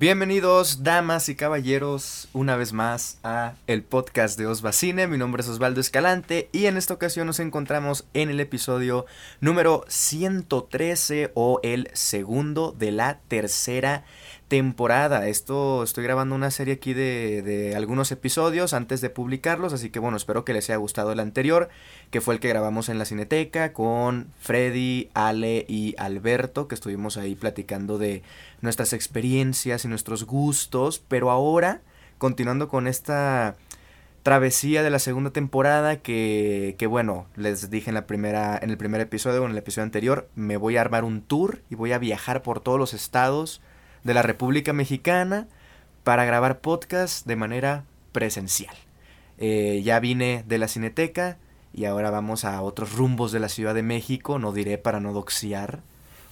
Bienvenidos, damas y caballeros, una vez más a el podcast de Osbacine. Mi nombre es Osvaldo Escalante y en esta ocasión nos encontramos en el episodio número 113 o el segundo de la tercera temporada. Esto estoy grabando una serie aquí de, de, algunos episodios antes de publicarlos, así que bueno, espero que les haya gustado el anterior, que fue el que grabamos en la Cineteca con Freddy, Ale y Alberto, que estuvimos ahí platicando de nuestras experiencias y nuestros gustos, pero ahora, continuando con esta travesía de la segunda temporada que, que bueno, les dije en la primera en el primer episodio o en el episodio anterior, me voy a armar un tour y voy a viajar por todos los estados de la República Mexicana para grabar podcast de manera presencial. Eh, ya vine de la Cineteca y ahora vamos a otros rumbos de la Ciudad de México, no diré para no doxiar,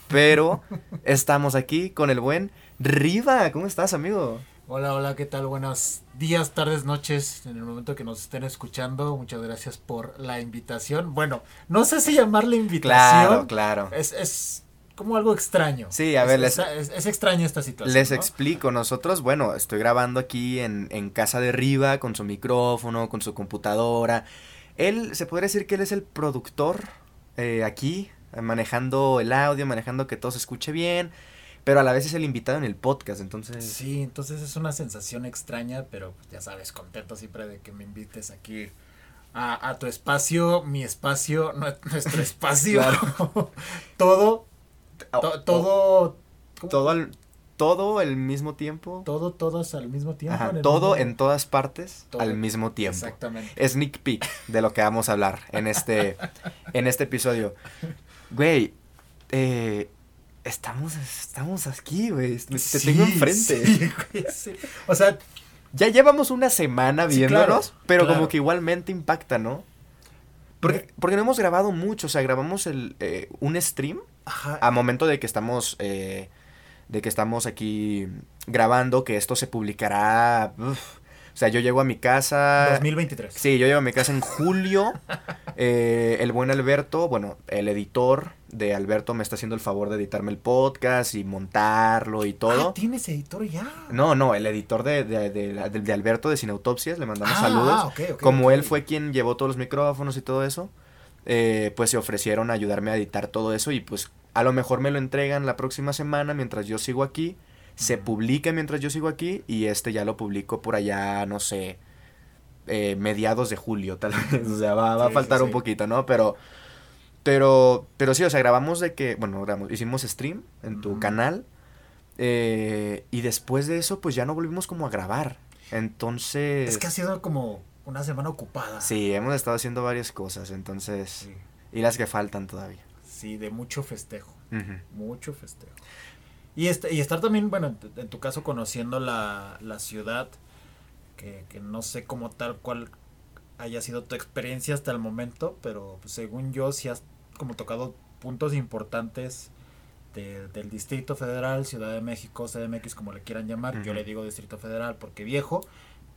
pero estamos aquí con el buen Riva. ¿Cómo estás, amigo? Hola, hola, ¿qué tal? Buenos días, tardes, noches, en el momento que nos estén escuchando. Muchas gracias por la invitación. Bueno, no sé si llamarle invitación. Claro, claro. Es, es como algo extraño. Sí, a es, ver, les, es, es, extraña esta situación. Les ¿no? explico, nosotros, bueno, estoy grabando aquí en, en casa de Riva con su micrófono, con su computadora. Él, se podría decir que él es el productor eh, aquí, manejando el audio, manejando que todo se escuche bien, pero a la vez es el invitado en el podcast, entonces... Sí, entonces es una sensación extraña, pero ya sabes, contento siempre de que me invites aquí a, a tu espacio, mi espacio, nuestro espacio, todo, to, todo... ¿cómo? Todo al, todo al mismo tiempo. Todo, todos al mismo tiempo. Ajá, en todo mismo... en todas partes Todo. al mismo tiempo. Exactamente. Sneak peek de lo que vamos a hablar en este, en este episodio. Güey, eh, estamos, estamos aquí, güey. Te Sí, tengo enfrente. sí, güey, sí. O sea, Ya llevamos una semana viéndonos, claro, pero claro. como que igualmente impacta, ¿no? Porque, porque no hemos grabado mucho, o sea, grabamos el, eh, un stream ajá, a momento de que estamos eh, de que estamos aquí grabando, que esto se publicará. uf, o sea, yo llego a mi casa. 2023. Sí, yo llego a mi casa en julio. eh, el buen Alberto, bueno, el editor de Alberto me está haciendo el favor de editarme el podcast y montarlo y todo. Ah, ¿tienes editor ya? No, no, el editor de, de, de, de- Alberto de Sin Autopsias, le mandamos Ah, saludos. ah, Como él fue quien llevó todos los micrófonos y todo eso, eh, pues se ofrecieron a ayudarme a editar todo eso y pues a lo mejor me lo entregan la próxima semana mientras yo sigo aquí, se publica mientras yo sigo aquí y este ya lo publico por allá, no sé, eh, mediados de julio tal vez, o sea, va, va a faltar sí, un poquito, ¿no? Pero, pero, pero sí, o sea, grabamos de que, bueno, grabamos, hicimos stream en tu canal eh, y después de eso pues ya no volvimos como a grabar, entonces... Es que ha sido como una semana ocupada. Sí, hemos estado haciendo varias cosas, entonces... Sí, Y las que faltan todavía. sí, de mucho festejo. Mucho festejo. Y, este, y estar también, bueno, en tu, caso conociendo la, la ciudad, que, que no sé cómo tal cual haya sido tu experiencia hasta el momento, pero pues, según yo sí has como tocado puntos importantes de- del Distrito Federal, Ciudad de México, CDMX, como le quieran llamar. Yo le digo Distrito Federal porque viejo,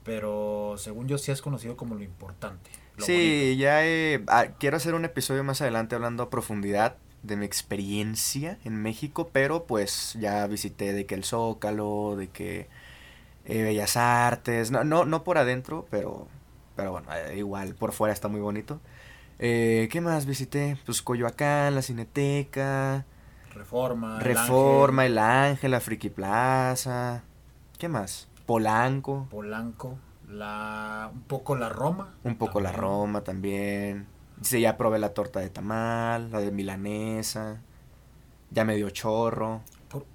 pero según yo sí has conocido como lo importante. lo Sí, ya he- ah, quiero hacer un episodio más adelante hablando a profundidad de mi experiencia en México, pero pues ya visité de que el Zócalo, de que eh, Bellas Artes, no, no, no por adentro, pero, pero bueno, eh, igual por fuera está muy bonito. Eh, ¿Qué más visité? Pues Coyoacán, la Cineteca, bonito. Reforma. el Reforma, Ángel, El Ángel, la Friki Plaza, ¿qué más? Polanco. Polanco, la, un poco la Roma. Un poco la. Roma también. Dice, ya probé la torta de tamal, la de milanesa. Ya me dio chorro. ¿Por,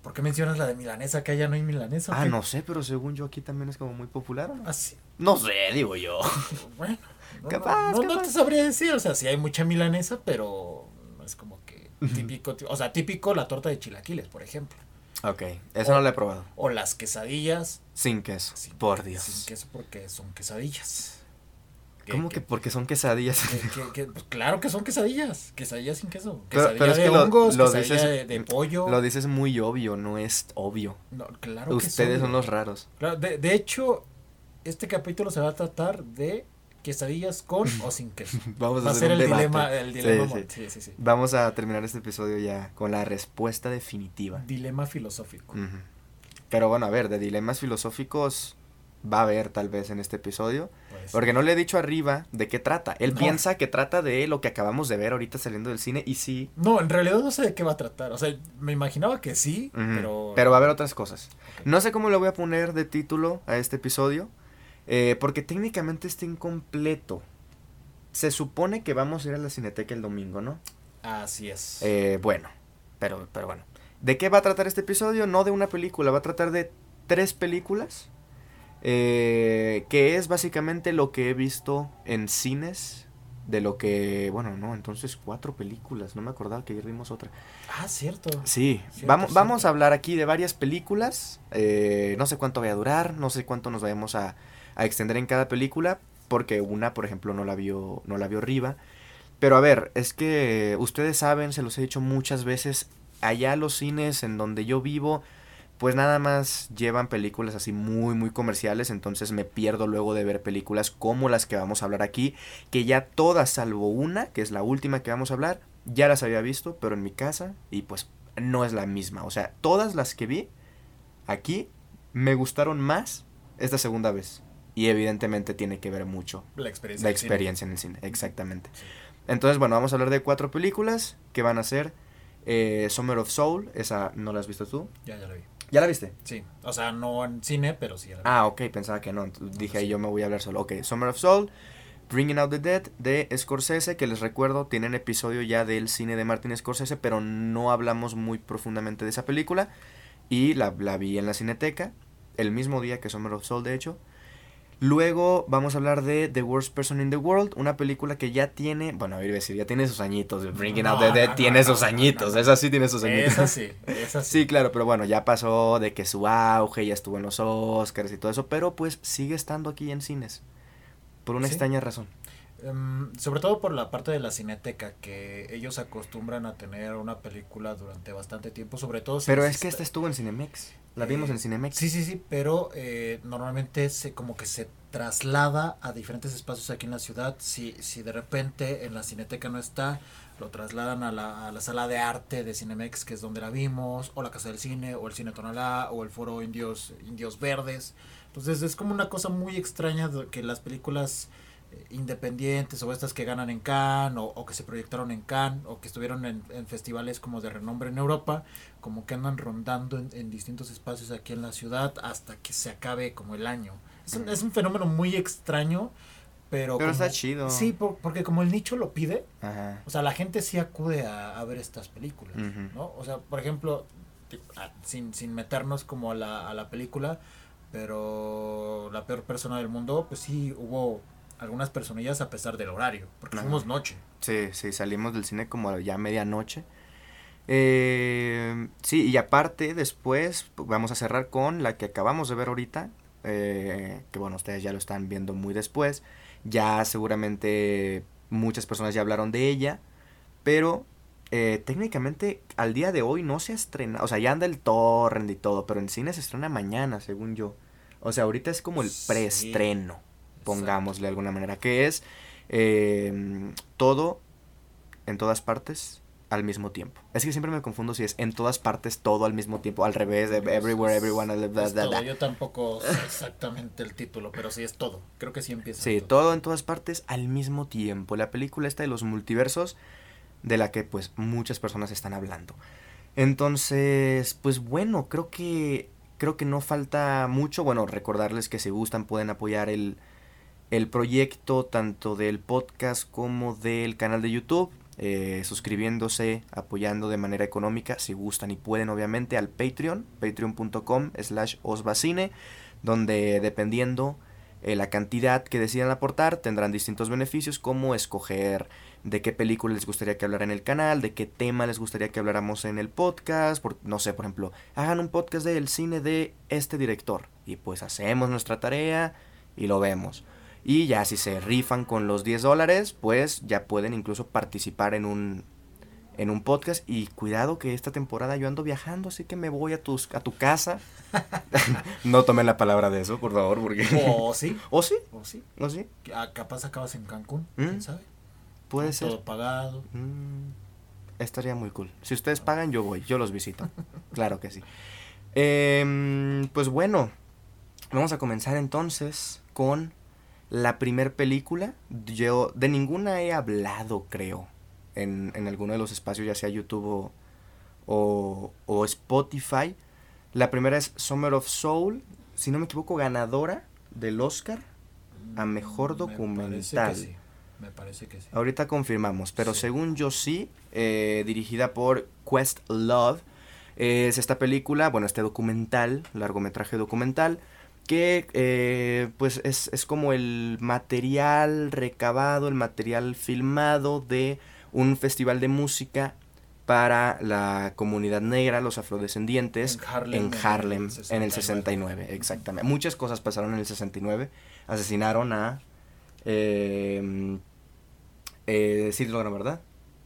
por qué mencionas la de milanesa? Que allá no hay milanesa. Ah, no sé, pero según yo aquí también es como muy popular. ¿o no? Ah, sí. No sé, digo yo. Bueno, no, Capaz, no, te sabría decir. O sea, sí hay mucha milanesa, pero no es como que típico. tí- O sea, típico la torta de chilaquiles, por ejemplo. Ok, eso no lo he probado. O las quesadillas. Sin queso, sin- por Dios. Sin queso porque son quesadillas. ¿Cómo que porque son quesadillas? que- que- que- pues claro que son quesadillas. Quesadillas sin queso. Quesadilla pero es de que hongos, lo quesadilla dices- de, de pollo. Lo dices muy obvio, no es obvio. No, claro que Ustedes son obvio. los raros. Claro, de, de hecho, este capítulo se va a tratar de quesadillas con o sin queso. Vamos a, Va a hacer ser un el dilema, el Sí, dilema. sí. mo- sí, sí, sí. Vamos a terminar este episodio ya con la respuesta definitiva. Dilema filosófico. Pero bueno, a ver, de dilemas filosóficos va a haber tal vez en este episodio. Pues, Porque no le he dicho arriba de qué trata. Él No. piensa que trata de lo que acabamos de ver ahorita saliendo del cine y sí. No, en realidad no sé de qué va a tratar. O sea, me imaginaba que sí, ujú, pero... va a haber otras cosas. No sé cómo le voy a poner de título a este episodio. Eh, porque técnicamente está incompleto. Se supone que vamos a ir a la cineteca el domingo, ¿no? Así es. Eh, bueno, pero, pero bueno. ¿De qué va a tratar este episodio? No de una película, va a tratar de tres películas. eh, que es básicamente lo que he visto en cines. De lo que, bueno, no, entonces cuatro películas. No me acordaba que ayer vimos otra. Ah, cierto. Sí, Cierto, vamos, cierto. vamos a hablar aquí de varias películas. eh, no sé cuánto vaya a durar, no sé cuánto nos vayamos a, a extender en cada película. Porque una, por ejemplo, no la vio, no la vio Riva. Pero a ver, es que ustedes saben, se los he dicho muchas veces, allá los cines en donde yo vivo, pues nada más llevan películas así muy, muy comerciales, entonces me pierdo luego de ver películas como las que vamos a hablar aquí, que ya todas, salvo una, que es la última que vamos a hablar, ya las había visto, pero en mi casa, y pues no es la misma. O sea, todas las que vi aquí me gustaron más esta segunda vez. Y evidentemente tiene que ver mucho La experiencia. la experiencia en el cine, exactamente. Sí. Entonces, bueno, vamos a hablar de cuatro películas que van a ser eh, Summer of Soul, esa no la has visto tú. Ya, ya la vi. ¿Ya la viste? Sí. O sea, no en cine, pero sí ya la vi. Ah, ok, pensaba que no. entonces Dije ahí yo me voy a hablar solo. Ok, Summer of Soul, Bringing Out the Dead de Scorsese, que les recuerdo, tienen episodio ya del cine de Martin Scorsese, pero no hablamos muy profundamente de esa película. Y la, la vi en la cineteca, el mismo día que Summer of Soul, de hecho. Luego vamos a hablar de The Worst Person in the World, una película que ya tiene, bueno, iba a decir, ya tiene sus añitos. Bringing Out the Dead tiene sus añitos, esa sí tiene sus añitos. Esa sí, esa sí. Sí, claro, pero bueno, ya pasó de que su auge, ya estuvo en los Oscars y todo eso, pero pues sigue estando aquí en cines. Por una Sí. extraña razón. Em, sobre todo por la parte de la cineteca, que ellos acostumbran a tener una película durante bastante tiempo, sobre todo si Pero es que esta estuvo en Cinemex. La vimos en Cinemex. Sí, sí, sí, pero eh, normalmente se como que se traslada a diferentes espacios aquí en la ciudad. Si, si de repente en la cineteca no está, lo trasladan a la, a la sala de arte de Cinemex, que es donde la vimos, o la Casa del Cine, o el Cine Tonalá, o el Foro Indios, Indios Verdes. Entonces es como una cosa muy extraña que las películas independientes o estas que ganan en Cannes o, o que se proyectaron en Cannes o que estuvieron en, en festivales como de renombre en Europa como que andan rondando en, en distintos espacios aquí en la ciudad hasta que se acabe como el año. Es un, es un fenómeno muy extraño, pero... Pero está chido. Sí, por- porque como el nicho lo pide, Ajá. o sea, la gente sí acude a, a ver estas películas. ¿no? O sea, por ejemplo, ah, sin, sin meternos como a la, a la película, pero la peor persona del mundo, pues sí hubo algunas personillas a pesar del horario, porque Ajá. fuimos noche. Sí, sí, salimos del cine como ya medianoche. Eh, sí, y aparte después pues, vamos a cerrar con la que acabamos de ver ahorita, eh, que bueno, ustedes ya lo están viendo muy después, ya seguramente muchas personas ya hablaron de ella, pero eh, técnicamente al día de hoy no se estrena, o sea, ya anda el torrent y todo, pero en cine se estrena mañana, según yo. O sea, ahorita es como el Sí. preestreno, pongámosle de alguna manera, que es eh, todo en todas partes al mismo tiempo. Es que siempre me confundo si es en todas partes todo al mismo tiempo, al revés, de everywhere, everyone, bla, bla, Es bla, todo. bla. Yo tampoco sé exactamente el título, pero sí es todo. Creo que sí empieza. Sí, todo en todas partes al mismo tiempo. La película esta de los multiversos, de la que pues muchas personas están hablando. Entonces, pues bueno, creo que creo que no falta mucho. Bueno, recordarles que si gustan pueden apoyar el, el proyecto tanto del podcast como del canal de YouTube. eh, suscribiéndose, apoyando de manera económica, si gustan y pueden obviamente, al Patreon, patreon.com slash osvacine, donde dependiendo eh, la cantidad que decidan aportar tendrán distintos beneficios como escoger de qué película les gustaría que hablara en el canal, de qué tema les gustaría que habláramos en el podcast, por, no sé, por ejemplo, hagan un podcast del cine de este director y pues hacemos nuestra tarea y lo vemos. Y ya si se rifan con los 10 dólares, pues ya pueden incluso participar en un, en un podcast. Y cuidado que esta temporada yo ando viajando, así que me voy a, tus, a tu casa. no tomen la palabra de eso, por favor, porque... O sí, ¿O sí? o sí. ¿O sí? Ah, Capaz acabas en Cancún, ¿Mm? quién sabe. Puede ser. Todo pagado. Mm, estaría muy cool. Si ustedes pagan, yo voy, yo los visito. claro que sí. Em, pues bueno, vamos a comenzar entonces con la primer película. Yo de ninguna he hablado, creo, en, en alguno de los espacios, ya sea YouTube o, o, o Spotify. La primera es Summer of Soul, si no me equivoco, ganadora del Oscar a mejor documental. Me parece que sí. Ahorita confirmamos, pero Sí. según yo sí, eh, dirigida por Quest Love, es esta película, bueno, este documental, largometraje documental, que eh, pues es, es como el material recabado, el material filmado de un festival de música para la comunidad negra, los afrodescendientes, En Harlem, en Harlem, en el el 69, exactamente. Muchas cosas pasaron en el 69. Asesinaron a... Eh, eh, sí ¿verdad?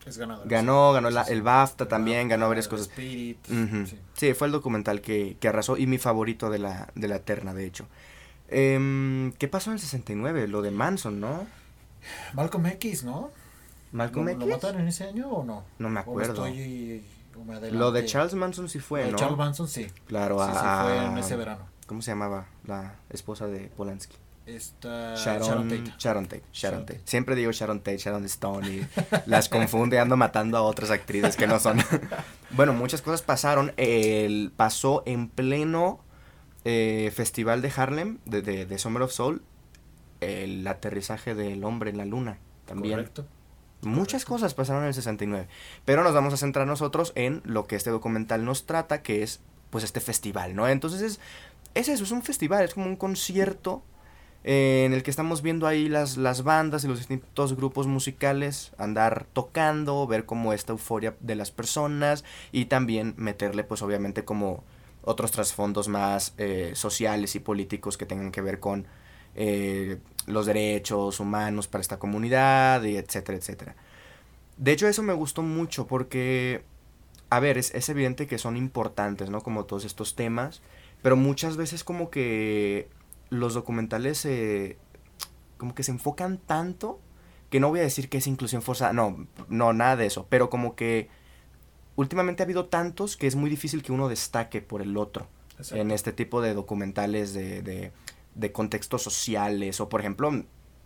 Es ganador. Ganó, ganó la- Sí, el BAFTA también, ganó varias cosas. Spirit, sí. Sí, fue el documental que, que arrasó y mi favorito de la, de la terna, de hecho. Em, ¿Qué pasó en el 69? Lo de Manson, ¿no? Malcolm X, ¿no? ¿Malcolm ¿Lo, X? ¿Lo mataron en ese año o no? No me ¿O me acuerdo. estoy- o me Lo de? Charles Manson sí fue, Lo de ¿no? Charles Manson, sí. Claro, fue en ese verano. ¿Cómo se llamaba la esposa de Polanski? Esta Sharon, Sharon Tate. Sharon Tate. Sharon Tate. Siempre digo Sharon Tate, Sharon Stone y las confundo y ando matando a otras actrices que no son. bueno, muchas cosas pasaron. El, pasó en pleno eh, festival de Harlem, de, de, de Summer of Soul, el aterrizaje del hombre en la luna también. Correcto. Muchas correcto. cosas pasaron en el 69. Pero nos vamos a centrar nosotros en lo que este documental nos trata, que es pues este festival, ¿no? Entonces es, es eso, es un festival, es como un concierto eh, en el que estamos viendo ahí las, las bandas y los distintos grupos musicales andar tocando, ver como esta euforia de las personas y también meterle pues obviamente como otros trasfondos más eh, sociales y políticos que tengan que ver con eh, los derechos humanos para esta comunidad y etcétera, etcétera. De hecho eso me gustó mucho porque, a ver, es, es evidente que son importantes, ¿no? Como todos estos temas, pero muchas veces como que los documentales eh, como que se enfocan tanto que no voy a decir que es inclusión forzada, no, no, nada de eso, pero como que últimamente ha habido tantos que es muy difícil que uno destaque por el otro Exacto. en este tipo de documentales de, de, de contextos sociales o por ejemplo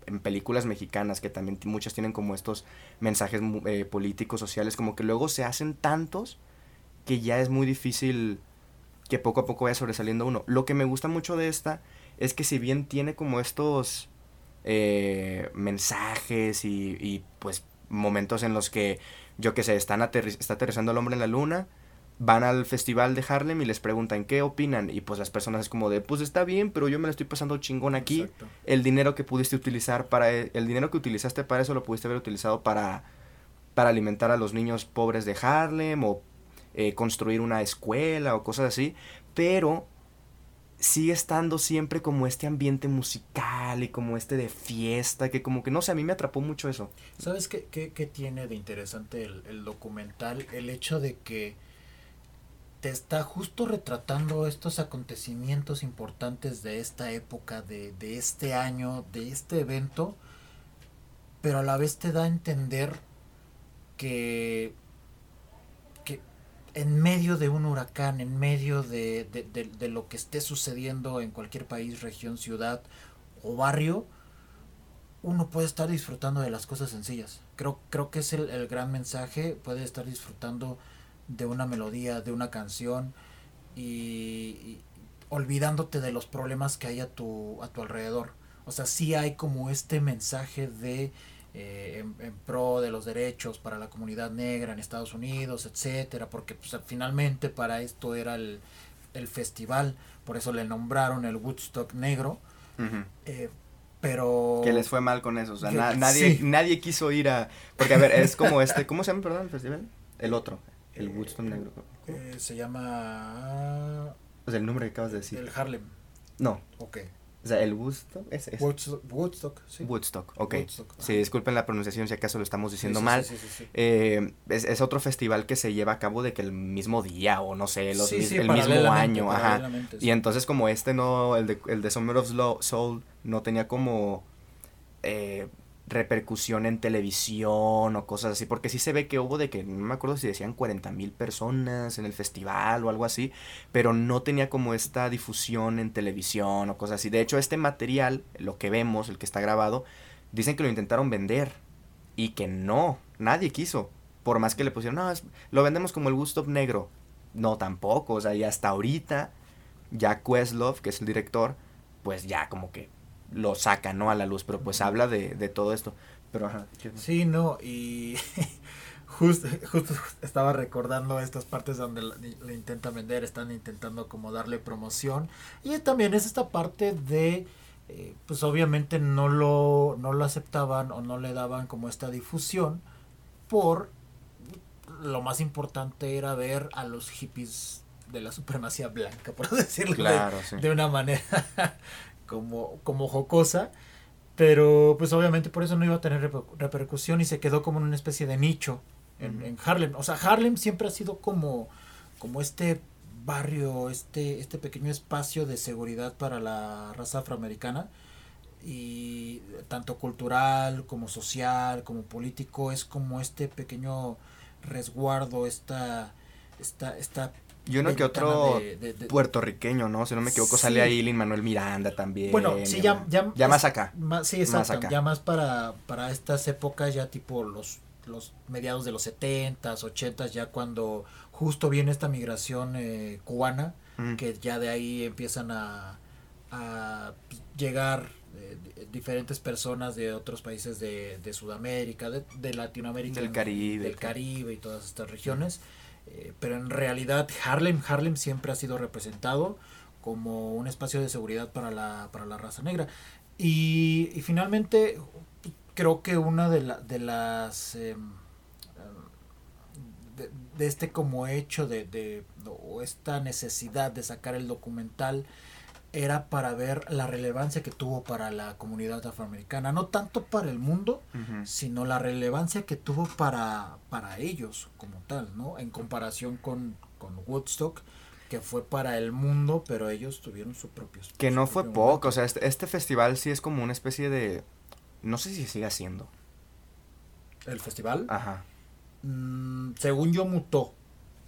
en películas mexicanas que también muchas tienen como estos mensajes eh, políticos sociales como que luego se hacen tantos que ya es muy difícil que poco a poco vaya sobresaliendo uno lo que me gusta mucho de esta es que si bien tiene como estos eh, mensajes y, y, pues momentos en los que yo que sé están aterri- está aterrizando el hombre en la luna van al festival de Harlem y les preguntan qué opinan y pues las personas es como de pues está bien pero yo me la estoy pasando chingón aquí Exacto. el dinero que pudiste utilizar para e- el dinero que utilizaste para eso lo pudiste haber utilizado para para alimentar a los niños pobres de Harlem o eh, construir una escuela o cosas así pero sigue estando siempre como este ambiente musical y como este de fiesta que como que no sé a mí me atrapó mucho eso ¿Sabes qué, qué, qué tiene de interesante el, el documental? El hecho de que te está justo retratando estos acontecimientos importantes de esta época, de, de este año, de este evento, pero a la vez te da a entender que, que en medio de un huracán, en medio de, de, de- lo que esté sucediendo en cualquier país, región, ciudad o barrio, uno puede estar disfrutando de las cosas sencillas. Creo, creo que es el, el gran mensaje. Puedes estar disfrutando de una melodía, de una canción y, y olvidándote de los problemas que hay a tu, a tu alrededor. O sea, sí hay como este mensaje de eh, en, en pro de los derechos para la comunidad negra en Estados Unidos, etcétera, porque pues, finalmente para esto era el, el festival, por eso le nombraron el Woodstock negro. eh, pero que les fue mal con eso o sea Que- na- nadie sí. nadie quiso ir a porque a ver es como este cómo se llama perdón el festival el otro el Woodstock negro Eh, se llama o sea el nombre que acabas de decir el Harlem. no Ok. O sea el Woodstock es, es Woodstock, Woodstock, sí. Woodstock ok. Woodstock, sí disculpen la pronunciación si acaso lo estamos diciendo sí, mal. sí, sí, sí. Eh, es, es otro festival que se lleva a cabo de que el mismo día o no sé los el mismo año ajá. y entonces como este no, el de, el de Summer of Soul no tenía como eh, repercusión en televisión o cosas así, porque sí se ve que hubo de que, no me acuerdo si decían 40 mil personas en el festival o algo así, pero no tenía como esta difusión en televisión o cosas así. De hecho, este material, lo que vemos, el que está grabado, dicen que lo intentaron vender y que no, nadie quiso. Por más que le pusieron, no, lo vendemos como el Gusto negro. No, tampoco, o sea, y hasta ahorita, ya Questlove, que es el director, pues ya como que lo saca, ¿no? A la luz, pero pues habla de, de todo esto. Pero, ajá. Sí, no, y justo, justo estaba recordando estas partes donde le intentan vender, están intentando como darle promoción. Y también es esta parte de, eh, pues obviamente no lo, no lo aceptaban o no le daban como esta difusión por lo más importante era ver a los hippies de la supremacía blanca, por decirlo de, de, una manera como, como jocosa. Pero pues obviamente por eso no iba a tener repercusión y se quedó como en una especie de nicho en, en, Harlem. O sea, Harlem siempre ha sido como, como este barrio, este, este pequeño espacio de seguridad para la raza afroamericana. Y tanto cultural como social, como político, es como este pequeño resguardo, esta, esta, esta y uno que otro puertorriqueño, ¿no? Si no me equivoco, sale ahí Lin Manuel Miranda también. Bueno, sí, ya, ya, más acá. sí, exacto. Ya más para, para estas épocas, ya tipo los, los mediados de los 70s, 80s, ya cuando justo viene esta migración eh, cubana, que ya de ahí empiezan a, a llegar eh, diferentes personas de otros países de, de Sudamérica, de, de, Latinoamérica, del Caribe, del Caribe y todas estas regiones. Eh, pero en realidad Harlem, Harlem siempre ha sido representado como un espacio de seguridad para la, para la raza negra. Y, finalmente creo que una de, la, de las... Em, de, de, este como hecho de, de, o esta necesidad de sacar el documental era para ver la relevancia que tuvo para la comunidad afroamericana, no tanto para el mundo, sino la relevancia que tuvo para, para ellos como tal, ¿no? En comparación con, con Woodstock, que fue para el mundo, pero ellos tuvieron su propio... Que no fue poco, o sea, este, este, festival sí es como una especie de... No sé si sigue haciendo. ¿El festival? Ajá. Mm, según yo mutó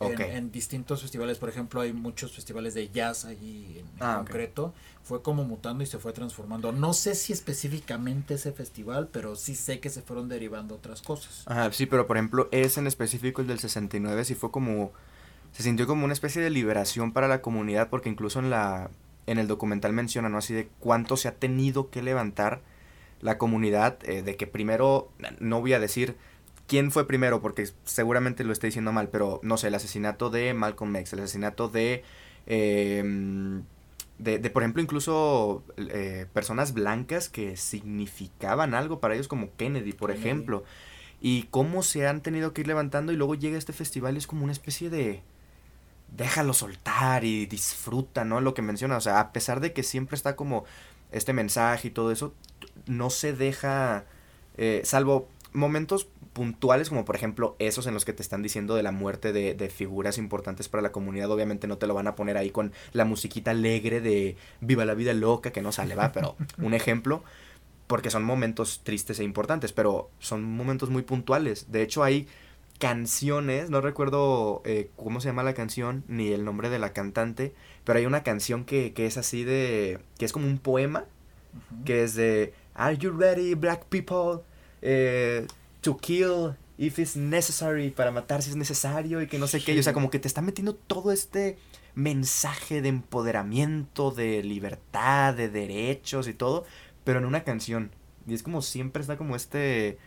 en, distintos festivales. Por ejemplo, hay muchos festivales de jazz allí en, ah, concreto. Fue como mutando y se fue transformando. No sé si específicamente ese festival, pero sí sé que se fueron derivando otras cosas. Ajá, sí, pero por ejemplo, ese en específico, el del 69, sí fue como. Se sintió como una especie de liberación para la comunidad, porque incluso en la. En el documental menciona, ¿no? Así de cuánto se ha tenido que levantar la comunidad, eh, de que primero, no voy a decir quién fue primero, porque seguramente lo estoy diciendo mal, pero no sé, el asesinato de Malcolm X, el asesinato de, em, de, de, por ejemplo, incluso eh, personas blancas que significaban algo para ellos, como Kennedy, por ejemplo, y cómo se han tenido que ir levantando y luego llega este festival y es como una especie de déjalo soltar y disfruta, ¿no? Lo que menciona, o sea, a pesar de que siempre está como este mensaje y todo eso, no se deja, eh, salvo momentos puntuales, como por ejemplo esos en los que te están diciendo de la muerte de, de, figuras importantes para la comunidad, obviamente no te lo van a poner ahí con la musiquita alegre de Viva la vida loca, que no sale, va, pero un ejemplo, porque son momentos tristes e importantes, pero son momentos muy puntuales. De hecho hay canciones, no recuerdo eh, cómo se llama la canción, ni el nombre de la cantante, pero hay una canción que, que es así de, que es como un poema, que es de Are you ready, black people? Eh, to kill if it's necessary, para matar si es necesario y que no sé qué. O sea, como que te está metiendo todo este mensaje de empoderamiento, de libertad, de derechos y todo, pero en una canción. Y es como siempre está como este,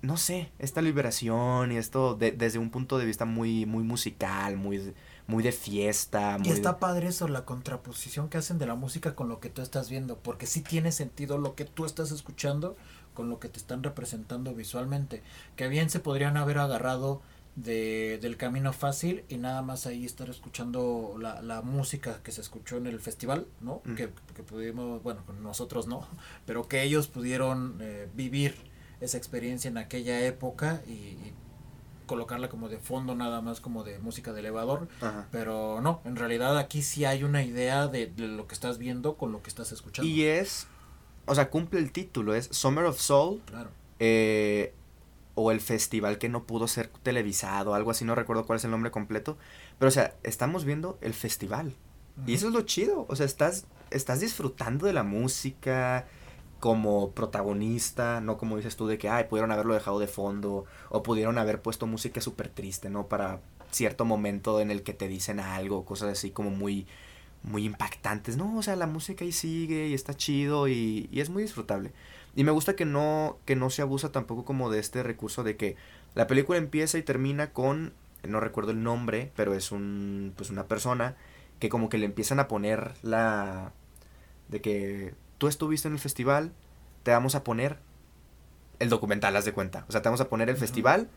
no sé, esta liberación y esto desde un punto de vista muy, muy musical, muy, muy de fiesta. Y está padre eso, la contraposición que hacen de la música con lo que tú estás viendo, porque sí tiene sentido lo que tú estás escuchando con lo que te están representando visualmente. Que bien se podrían haber agarrado de, del camino fácil y nada más ahí estar escuchando la, la música que se escuchó en el festival, ¿no? Que, que, pudimos, bueno, nosotros no, pero que ellos pudieron eh, vivir esa experiencia en aquella época y, colocarla como de fondo nada más como de música de elevador, pero no, en realidad aquí sí hay una idea de, de, lo que estás viendo con lo que estás escuchando. Y es o sea, cumple el título, es Summer of Soul. Claro. eh, o el festival que no pudo ser televisado, algo así, no recuerdo cuál es el nombre completo. Pero, o sea, estamos viendo el festival. Y eso es lo chido. O sea, estás, estás disfrutando de la música como protagonista, no como dices tú de que, ay, pudieron haberlo dejado de fondo o pudieron haber puesto música súper triste, ¿no? Para cierto momento en el que te dicen algo, cosas así como muy, muy impactantes. No, o sea, la música ahí sigue y está chido y, y es muy disfrutable. Y me gusta que no, que no se abusa tampoco como de este recurso de que la película empieza y termina con, no recuerdo el nombre, pero es un, pues una persona que como que le empiezan a poner la, de que tú estuviste en el festival, te vamos a poner el documental, haz de cuenta. O sea, te vamos a poner el festival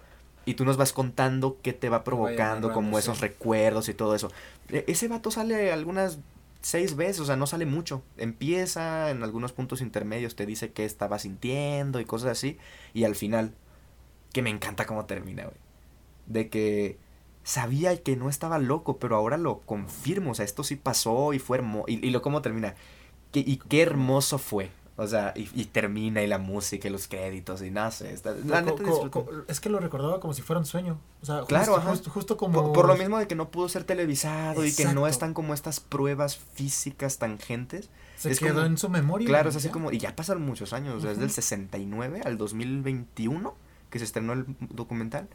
y tú nos vas contando qué te va vaya provocando, como esos sí. recuerdos y todo eso. E- ese vato sale algunas seis veces, o sea, no sale mucho. Empieza en algunos puntos intermedios, te dice qué estaba sintiendo y cosas así. Y al final, que me encanta cómo termina, güey. De que sabía que no estaba loco, pero ahora lo confirmo. O sea, esto sí pasó y fue hermoso. Y, y lo cómo termina. Que- y qué hermoso fue. O sea, y, y termina y la música y los créditos y está- la Co- neta co- disfruto. co- es que lo recordaba como si fuera un sueño. O sea, justo, Claro, ajá. justo, justo como. Por, por lo mismo de que no pudo ser televisado y que no están como estas pruebas físicas tangentes. Se es quedó como- en su memoria. Claro, es así ya. como. Y ya pasaron muchos años. Sea, es del Ujú. 69 al 2021 que se estrenó el documental.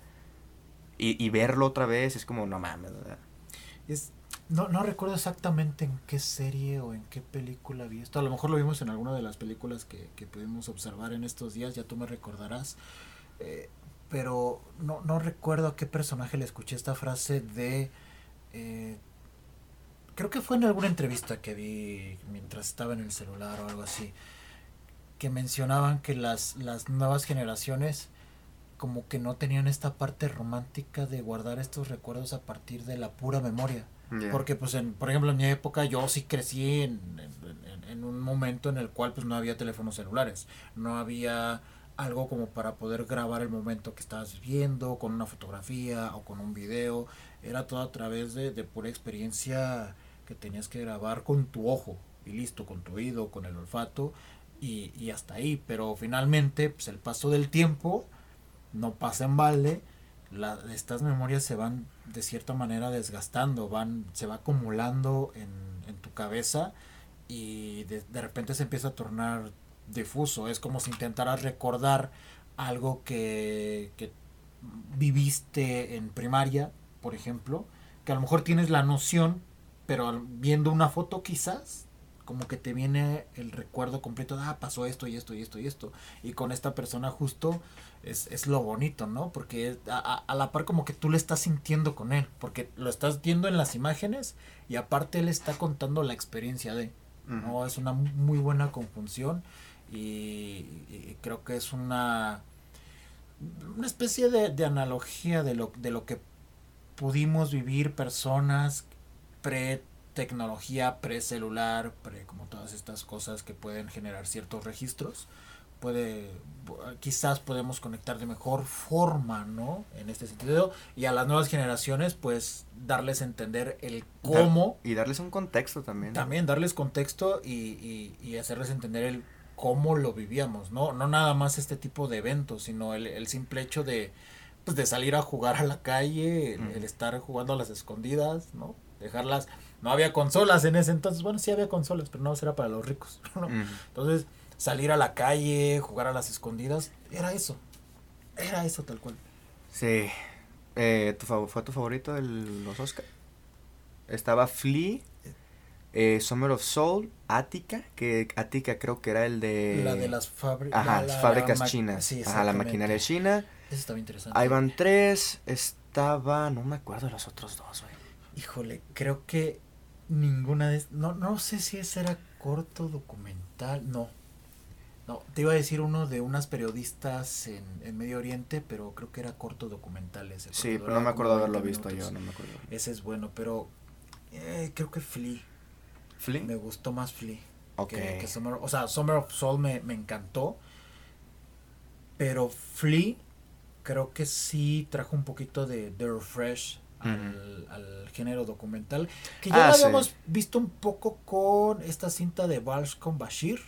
Y, y verlo otra vez es como, no mames. sea, Es, no, no recuerdo exactamente en qué serie o en qué película vi esto. A lo mejor lo vimos en alguna de las películas que, que pudimos observar en estos días, ya tú me recordarás. Eh, pero no, no recuerdo a qué personaje le escuché esta frase de... eh, creo que fue en alguna entrevista que vi mientras estaba en el celular o algo así. Que mencionaban que las, las nuevas generaciones como que no tenían esta parte romántica de guardar estos recuerdos a partir de la pura memoria. Porque, pues, en, por ejemplo, en mi época yo sí crecí en- en un momento en el cual pues no había teléfonos celulares, no había algo como para poder grabar el momento que estabas viendo con una fotografía o con un video, era todo a través de, de pura experiencia que tenías que grabar con tu ojo y listo, con tu oído, con el olfato y, y hasta ahí, pero finalmente pues el paso del tiempo no pasa en balde, la- estas memorias se van de cierta manera desgastando, van, se va acumulando en, en tu cabeza y de, repente se empieza a tornar difuso. Es como si intentaras recordar algo que, que viviste en primaria, por ejemplo, que a lo mejor tienes la noción, pero viendo una foto quizás como que te viene el recuerdo completo de, ah, pasó esto y esto y esto y esto. Y con esta persona justo es, es lo bonito, ¿no? Porque a, a- la par como que tú le estás sintiendo con él, porque lo estás viendo en las imágenes y aparte él está contando la experiencia de, ¿no? Es una muy buena conjunción y, y creo que es una, una especie de, de analogía de lo, de lo que pudimos vivir personas pre tecnología pre-celular, pre como todas estas cosas que pueden generar ciertos registros, puede quizás podemos conectar de mejor forma, ¿no? En este sentido y a las nuevas generaciones pues darles a entender el cómo Y darles un contexto también. también darles contexto y, y, y hacerles entender el cómo lo vivíamos, ¿no? No nada más este tipo de eventos, sino el, el simple hecho de, pues, de salir a jugar a la calle, el, estar jugando a las escondidas, ¿no? Dejarlas, no había consolas en ese entonces, bueno, sí había consolas, pero no era para los ricos, ¿no? Entonces, salir a la calle, jugar a las escondidas, era eso, era eso tal cual. Sí. Eh, ¿tu ¿Fue tu favorito de los Oscar? Estaba Flea, eh, Summer of Soul, Attica, que Attica creo que era el de... la de las fábricas. Ajá, las fábricas chinas. Sí, Ajá, la maquinaria china. Eso estaba interesante. Ahí van tres. Estaba... No me acuerdo de los otros dos, güey. Híjole, creo que ninguna de no no sé si ese era corto documental, no. No, te iba a decir uno de unas periodistas en, en Medio Oriente, pero creo que era corto documental ese. Sí, pero no me acuerdo haberlo 20 visto minutos. yo, no me acuerdo. Ese es bueno, pero eh, creo que Flea. ¿Flea? Me gustó más Flea. Ok. Que, que Summer, o sea, Summer of Soul me, me encantó. Pero Flea creo que sí trajo un poquito de, de refresh al, al género documental. Que ya Ah, lo sí. habíamos visto un poco con esta cinta de Vals con Bashir.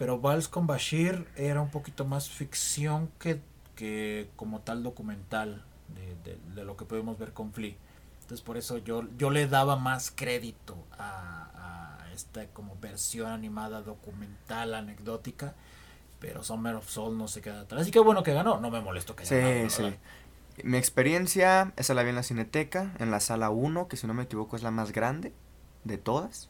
Pero Vals con Bashir era un poquito más ficción que, que como tal documental de, de, de lo que podemos ver con Flea. Entonces por eso yo, yo le daba más crédito a, a esta como versión animada documental anecdótica. Pero Summer of Soul no se queda atrás. Así que bueno que ganó. No me molesto que Sí, la sí. Mi experiencia, esa la vi en la Cineteca, en la sala 1, que si no me equivoco es la más grande de todas.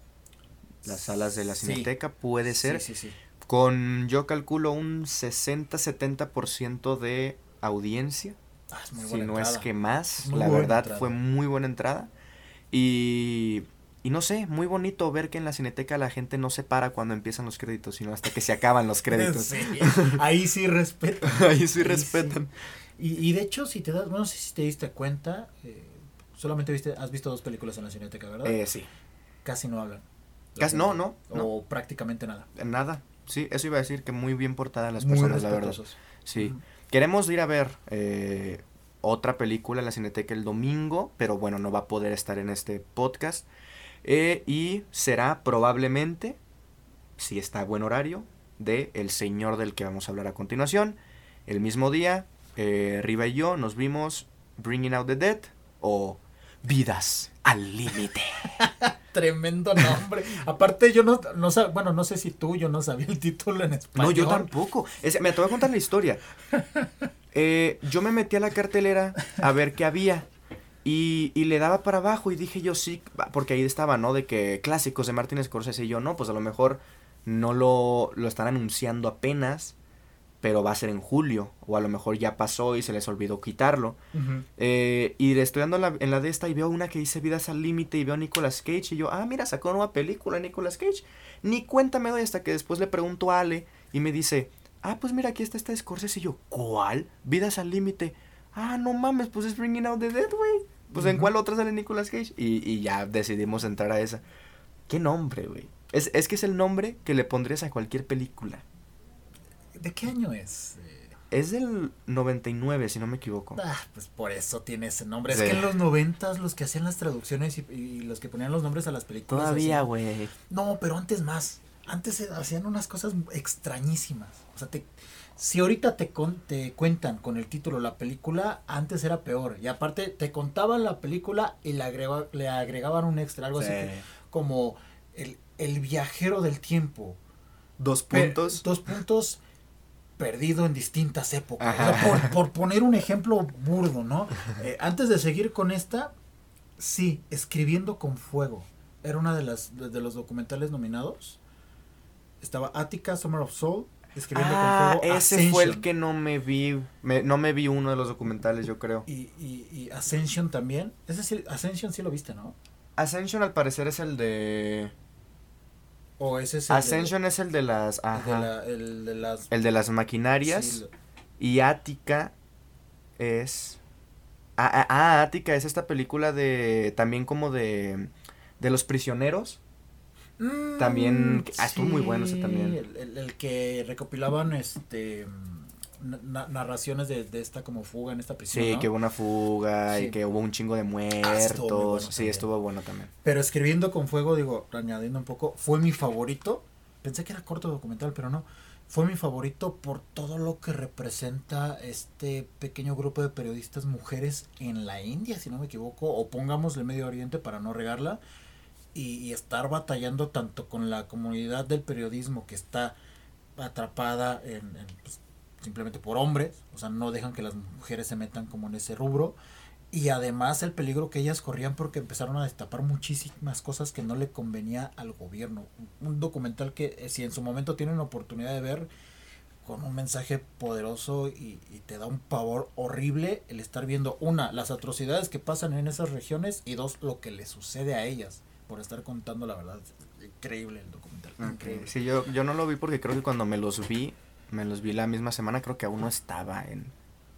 Las salas de la Sí. Cineteca puede ser. Sí, sí, sí. Con, yo calculo, un 60-70% de audiencia. Ah, es muy si buena no es que más. Muy La verdad entrada. fue muy buena entrada. Y, y no sé, muy bonito ver que en la Cineteca la gente no se para cuando empiezan los créditos, sino hasta que se acaban los créditos. Sí, ahí sí respeto. Ahí sí Ahí respetan. Y, y de hecho, si te das, bueno, no sé si te diste cuenta, eh, solamente viste, has visto dos películas en la Cineteca, ¿verdad? Eh, sí. Casi no hablan. Casi- no, no, O no. prácticamente nada. Nada. Sí, eso iba a decir que muy bien portadas las Muy personas, la verdad. Sí. Queremos ir a ver eh, otra película en la Cineteca el domingo, pero bueno, no va a poder estar en este podcast. Eh, y será probablemente, si está a buen horario, de El Señor del que vamos a hablar a continuación. El mismo día, eh, Riva y yo nos vimos Bringing Out the Dead o Vidas al Límite. Tremendo nombre. Aparte, yo no, no sab- bueno, no sé si tú, yo no sabía el título en español. No, yo tampoco. Es- me te voy a contar la historia. Eh, yo me metí a la cartelera a ver qué había. Y, y le daba para abajo y dije yo sí, porque ahí estaba, ¿no? De que clásicos de Martin Scorsese y yo, no, pues a lo mejor no lo, lo están anunciando apenas, pero va a ser en julio. O a lo mejor ya pasó y se les olvidó quitarlo. Eh, y estoy dando la- en la de esta y veo una que dice Vidas al Límite y veo a Nicolas Cage y yo, ah, mira, sacó nueva película Nicolas Cage. Ni cuenta me doy hasta que después le pregunto a Ale y me dice, ah, pues mira, aquí está esta de Scorsese y yo, ¿cuál? Vidas al Límite. Ah, no mames, pues es Bringing Out the Dead, güey. Pues en cuál otra sale Nicolas Cage. Y, y ya decidimos entrar a esa. ¿Qué nombre, güey? Es, es que es el nombre que le pondrías a cualquier película. ¿De qué año es? Eh, Es del 99, si no me equivoco. Ah, pues por eso tiene ese nombre. Sí. Es que en los noventas los que hacían las traducciones y, y los que ponían los nombres a las películas. Todavía, güey. No, pero antes más. Antes hacían unas cosas extrañísimas. O sea, te, si ahorita te, con- te cuentan con el título la película, antes era peor. Y aparte te contaban la película y le, agrega- le agregaban un extra, algo así que- como el, el viajero del tiempo. Dos Pe- puntos. dos puntos perdido en distintas épocas. O Ajá. sea, por, por poner un ejemplo burdo, ¿no? Eh, antes de seguir con esta, sí, escribiendo con fuego. Era una de las de, los documentales nominados. Estaba Attica, Summer of Soul, escribiendo Ah, con fuego. ese fue el que no me vi. me- no me vi uno de los documentales, yo creo. Y, y, y Ascension también. Ese sí, Ascension sí lo viste, ¿no? Ascension al parecer es el de. O ese es el de- Ascension es el de las. el de, Ajá. la- el de las. El de las maquinarias. sí, lo- Y Ática es. Ah, ah, ah, Ática es esta película de. También como de. De los prisioneros. Mm, También- ah, estuvo muy bueno ese también. El, el- el que recopilaban este na- narraciones de, de esta como fuga en esta prisión. Sí, ¿no? que hubo una fuga Sí. y que hubo un chingo de muy muertos. bueno sí, también. estuvo bueno también. Pero escribiendo con fuego, digo, añadiendo un poco, fue mi favorito. Pensé que era corto documental, pero no. Fue mi favorito por todo lo que representa este pequeño grupo de periodistas mujeres en la India, si no me equivoco, o pongámosle Medio Oriente para no regarla, y, y estar batallando tanto con la comunidad del periodismo que está atrapada en, en, pues, simplemente por hombres, o sea, no dejan que las mujeres se metan como en ese rubro, y además el peligro que ellas corrían porque empezaron a destapar muchísimas cosas que no le convenía al gobierno. Un documental que eh, si en su momento tienen la oportunidad de ver con un mensaje poderoso y, y te da un pavor horrible el estar viendo una, las atrocidades que pasan en esas regiones y dos, lo que le sucede a ellas por estar contando la verdad. Increíble el documental. Increíble. Sí, yo, yo no lo vi porque creo que cuando me los vi, me los vi la misma semana, creo que aún no estaba en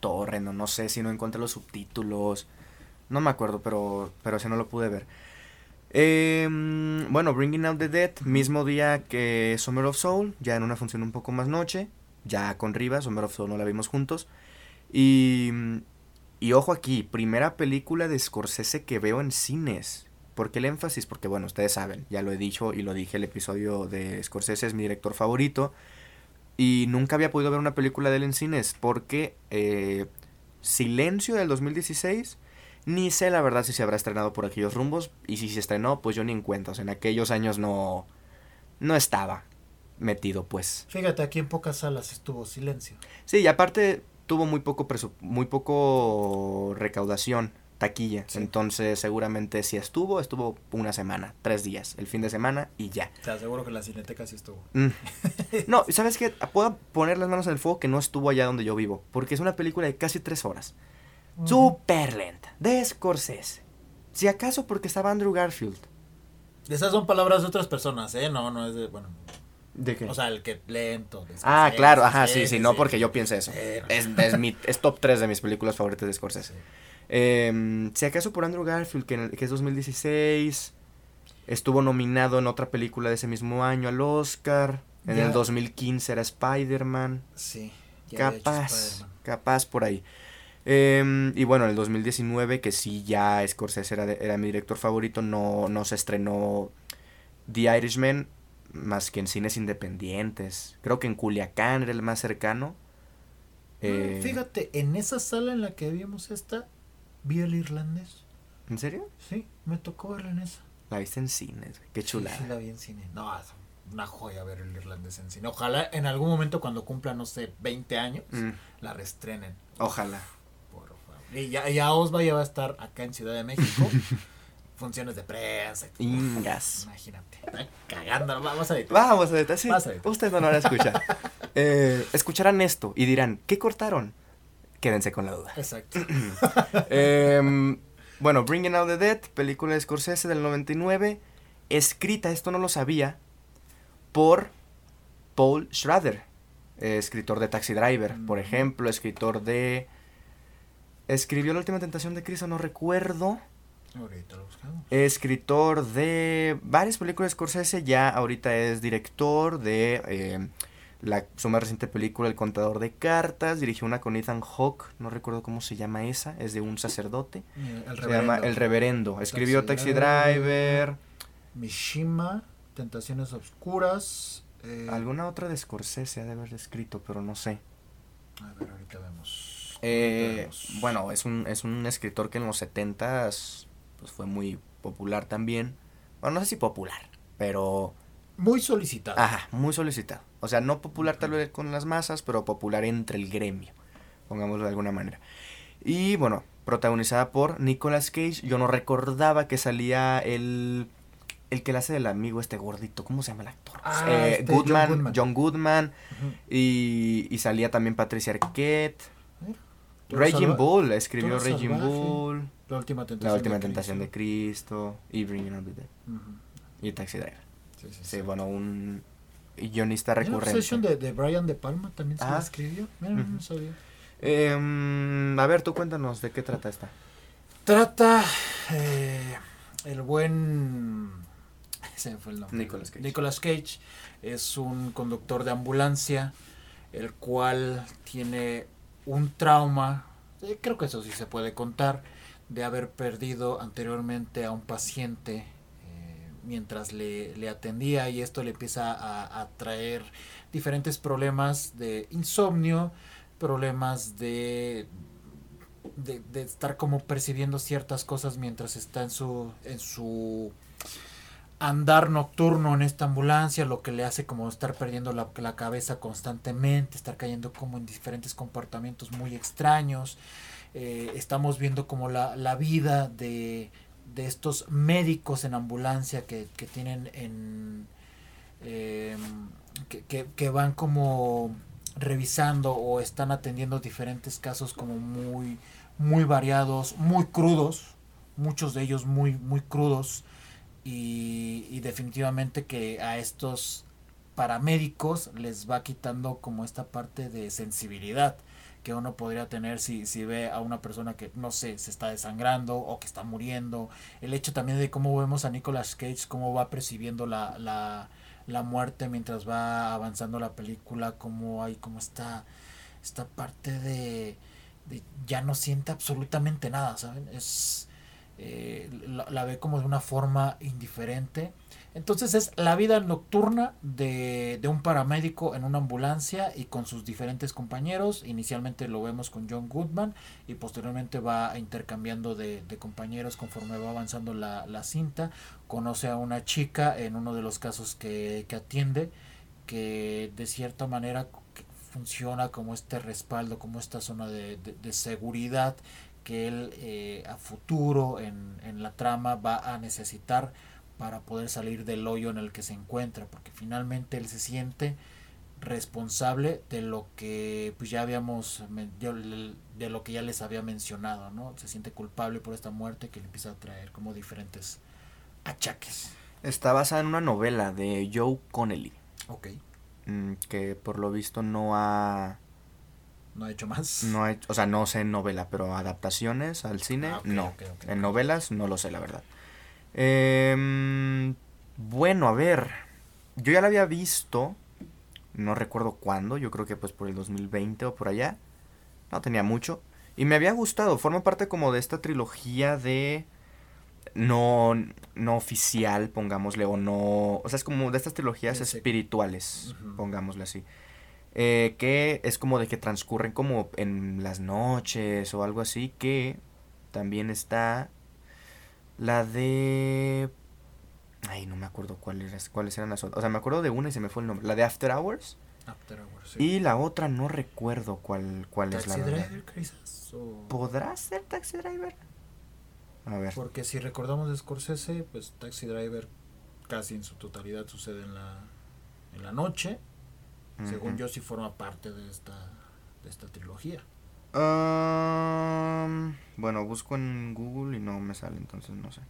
torrent o no sé si no encontré los subtítulos. No me acuerdo, pero, pero sí no lo pude ver. Eh, bueno, Bringing Out the Dead, mismo día que Summer of Soul, ya en una función un poco más noche, ya con Riva, Summer of Soul no la vimos juntos. Y, y ojo aquí, primera película de Scorsese que veo en cines. ¿Por qué el énfasis? Porque bueno, ustedes saben, ya lo he dicho y lo dije el episodio de Scorsese, es mi director favorito. Y nunca había podido ver una película de él en cines porque eh, Silencio del 2016, ni sé la verdad si se habrá estrenado por aquellos rumbos. Y si se estrenó, pues yo ni en sea, en aquellos años no, no estaba metido, pues. Fíjate, aquí en pocas salas estuvo Silencio. Sí, y aparte tuvo muy poco, muy poco recaudación taquilla. Entonces, seguramente si estuvo, estuvo una semana, tres días, el fin de semana y ya. Te aseguro que la cineteca sí estuvo. Mm. No, ¿sabes qué? Puedo poner las manos en el fuego que no estuvo allá donde yo vivo, porque es una película de casi tres horas. Súper lenta, de Scorsese. Si acaso porque estaba Andrew Garfield. Esas son palabras de otras personas, ¿eh? No, no es de, bueno. ¿De qué? O sea, el que lento. ah, claro, ajá, sí, sí, no porque yo piense eso. Es, es, mi, es top 3 de mis películas favoritas de Scorsese. Eh, si acaso por Andrew Garfield, que, que es 2016, estuvo nominado en otra película de ese mismo año al Oscar. En el 2015 era Spider-Man. Sí. Capaz, capaz por ahí. Eh, y bueno, en el 2019, que sí ya Scorsese era, era mi director favorito, no, no se estrenó The Irishman más que en cines independientes. Creo que en Culiacán era el más cercano. Eh, fíjate, en esa sala en la que vimos esta, vi el irlandés. ¿En serio? Sí, me tocó verla en esa. La viste en cines, qué chulada. Sí, la vi en cine. No, es una joya ver el irlandés en cine. Ojalá en algún momento cuando cumpla, no sé, 20 años, mm. la restrenen. Ojalá. Por favor. Y ya, ya Osva ya va a estar acá en Ciudad de México. funciones de prensa. Ingas. Imagínate. Cagando, vamos a editar. Vamos a editar, sí. Ustedes no lo van a escuchar. eh, escucharán esto y dirán, ¿qué cortaron? Quédense con la duda. Exacto. eh, bueno, Bringing Out the Dead, película de Scorsese del 99, escrita, esto no lo sabía, por Paul Schrader, eh, escritor de Taxi Driver, por ejemplo, escritor de... Escribió La Última Tentación de Cristo, no recuerdo. Ahorita lo buscamos. Escritor de varias películas de Scorsese, ya ahorita es director de eh, la, su más reciente película, El Contador de Cartas, dirigió una con Ethan Hawke, no recuerdo cómo se llama esa, es de un sacerdote. El se llama El Reverendo. Escribió Taxi, Driver. Mishima, Tentaciones Obscuras. Eh, Alguna otra de Scorsese ha de haber escrito, pero no sé. A ver, ahorita vemos. Eh, bueno, es un, es un escritor que en los 70 pues fue muy popular también. Bueno, no sé si popular, pero muy solicitado. Ajá, muy solicitado. O sea, no popular tal vez con las masas, pero popular entre el gremio, pongámoslo de alguna manera. Y bueno, protagonizada por Nicolas Cage. Yo no recordaba que salía el el que le hace del amigo este gordito, ¿cómo se llama el actor? Ah, eh, este, Goodman, John Goodman, y, y, salía también Patricia Arquette. Raging Bull, escribió Raging Bull. La última tentación, la última de, tentación Cristo. de Cristo. Y the Dead. Y Taxi Driver. Sí, bueno, un guionista recurrente. Obsession de, de Brian De Palma también se ah. escribió. Mira, no sabía. Eh, a ver, tú cuéntanos de qué trata esta. Trata eh, el buen. Se fue el nombre. Nicolas Cage. Nicolas Cage es un conductor de ambulancia, el cual tiene un trauma, eh, creo que eso sí se puede contar, de haber perdido anteriormente a un paciente mientras le, le, atendía y esto le empieza a, traer diferentes problemas de insomnio, problemas de, de, estar como percibiendo ciertas cosas mientras está en su, en su andar nocturno en esta ambulancia, lo que le hace como estar perdiendo la, la cabeza constantemente, estar cayendo como en diferentes comportamientos muy extraños. Eh, estamos viendo como la, la vida de, de estos médicos en ambulancia que, que tienen en em, que, que, van como revisando o están atendiendo diferentes casos como muy muy variados muy crudos muchos de ellos muy muy crudos y, y definitivamente que a estos paramédicos les va quitando como esta parte de sensibilidad que uno podría tener si, si ve a una persona que, no sé, se está desangrando o que está muriendo. El hecho también de cómo vemos a Nicolas Cage, cómo va percibiendo la, la, la muerte mientras va avanzando la película, cómo hay como esta, esta parte de, de ya no siente absolutamente nada, ¿saben? Es, eh, la, ve como de una forma indiferente. Entonces es la vida nocturna de, de, un paramédico en una ambulancia y con sus diferentes compañeros. Inicialmente lo vemos con John Goodman y posteriormente va intercambiando de, de compañeros conforme va avanzando la, la, cinta. Conoce a una chica en uno de los casos que, que atiende que de cierta manera funciona como este respaldo, como esta zona de, de seguridad que él eh, a futuro en, en, la trama va a necesitar para poder salir del hoyo en el que se encuentra, porque finalmente él se siente responsable de lo que pues ya habíamos de lo que ya les había mencionado, ¿no? Se siente culpable por esta muerte que le empieza a traer como diferentes achaques. Está basada en una novela de Joe Connelly. Ok. Mm, que por lo visto no ha no ha hecho más. No ha o sea, no sé en novela, pero adaptaciones al cine, ah, okay, no. Okay, okay, en novelas no lo sé, la verdad. Eh, bueno, a ver. Yo ya la había visto. No recuerdo cuándo. Yo creo que pues por el 2020 o por allá. No tenía mucho. Y me había gustado. Forma parte como de esta trilogía de. No, no oficial, pongámosle, o no. O sea, es como de estas trilogías sí, espirituales, uh -huh. pongámosle así. Eh, que es como de que transcurren como en las noches o algo así, que también está la de... Ay, no me acuerdo cuáles, cuáles eran las otras. O sea, me acuerdo de una y se me fue el nombre. La de After Hours. After Hours, sí. Y la otra no recuerdo cuál, cuál es la ¿Taxi Driver, quizás? O... ¿Podrá ser Taxi Driver? A ver. Porque si recordamos de Scorsese, pues Taxi Driver casi en su totalidad sucede en la, en la noche. -huh. Según yo, sí forma parte de esta, de esta trilogía. Um, bueno, busco en Google y no me sale, entonces no sé.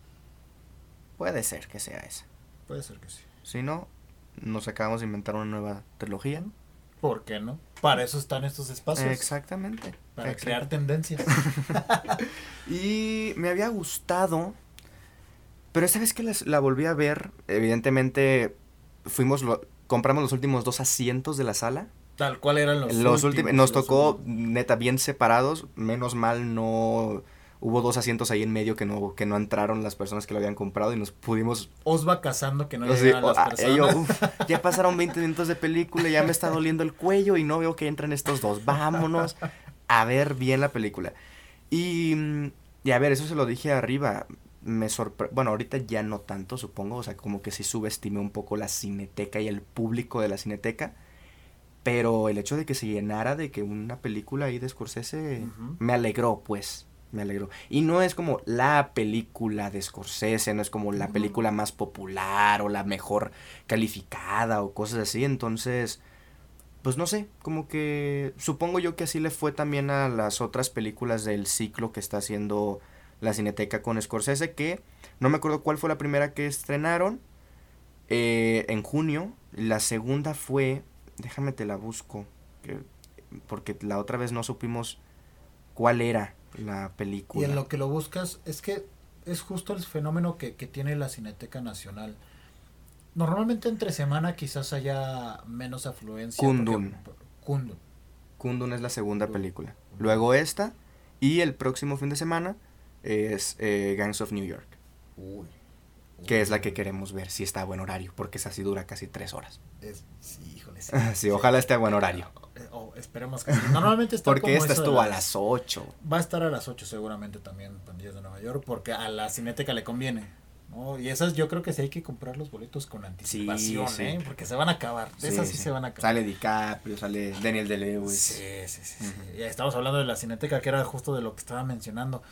Puede ser que sea esa. Puede ser que sí. Si no, nos acabamos de inventar una nueva trilogía. ¿Por qué no? Para eso están estos espacios. Exactamente. Para Exactamente. crear tendencias. y me había gustado. Pero esta vez que la, la volví a ver, evidentemente fuimos, lo, compramos los últimos dos asientos de la sala. Tal cual eran los, los últimos. Nos tocó, neta, bien separados. Menos mal no hubo dos asientos ahí en medio que no, que no entraron las personas que lo habían comprado y nos pudimos... Os va cazando que no o sea, las personas. Yo, uf, ya pasaron 20 minutos de película, ya me está doliendo el cuello y no veo que entren estos dos. Vámonos a ver bien la película. Y, y a ver, eso se lo dije arriba. Me sorpre... Bueno, ahorita ya no tanto, supongo. O sea, como que sí subestimé un poco la cineteca y el público de la cineteca. Pero el hecho de que se llenara de que una película ahí de Scorsese uh -huh. me alegró, pues me alegró. Y no es como la película de Scorsese, no es como la película más popular o la mejor calificada o cosas así. Entonces, pues no sé, como que supongo yo que así le fue también a las otras películas del ciclo que está haciendo la Cineteca con Scorsese, que no me acuerdo cuál fue la primera que estrenaron eh, en junio. La segunda fue, déjame te la busco, que, porque la otra vez no supimos cuál era la película. Y en lo que lo buscas, es que es justo el fenómeno que, que tiene la Cineteca Nacional. Normalmente entre semana quizás haya menos afluencia. Kundun. Kundun. Kundun es la segunda Kundun. película. Luego esta y el próximo fin de semana es eh, Gangs of New York. Uy. Que es la que queremos ver, si está a buen horario, porque esa sí dura casi tres horas. Es, sí, híjole. Sí, ojalá esté a buen horario. Oh, esperemos que sí. Normalmente está Porque esta estuvo las, a las 8. Va a estar a las 8 seguramente también, Pandillas de Nueva York, porque a la Cineteca le conviene. ¿no? Y esas yo creo que sí hay que comprar los boletos con anticipación, sí, sí. ¿eh? Porque se van a acabar. Sí, esas sí, se van a acabar. Sale DiCaprio, sale Daniel de Lewis. Sí, sí, sí. Uh -huh. Ya estamos hablando de la Cineteca, que era justo de lo que estaba mencionando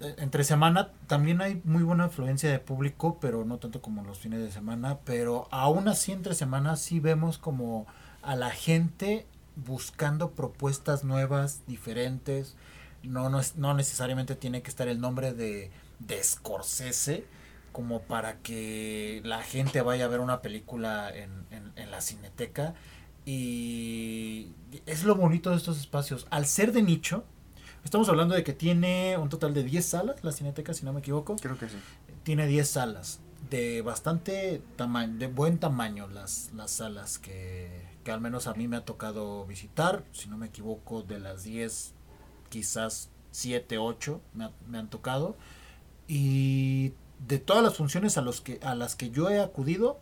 entre semana también hay muy buena afluencia de público, pero no tanto como los fines de semana, pero aún así entre semana sí vemos como a la gente buscando propuestas nuevas, diferentes, no, no, no necesariamente tiene que estar el nombre de, de Scorsese como para que la gente vaya a ver una película en, en la cineteca. Y es lo bonito de estos espacios, al ser de nicho, Estamos hablando de que tiene un total de 10 salas, la Cineteca, si no me equivoco. Creo que sí. Tiene 10 salas, de bastante tamaño, de buen tamaño las, las salas que, que al menos a mí me ha tocado visitar. Si no me equivoco, de las 10, quizás 7, 8 me, me han tocado. Y de todas las funciones a, los que, a las que yo he acudido,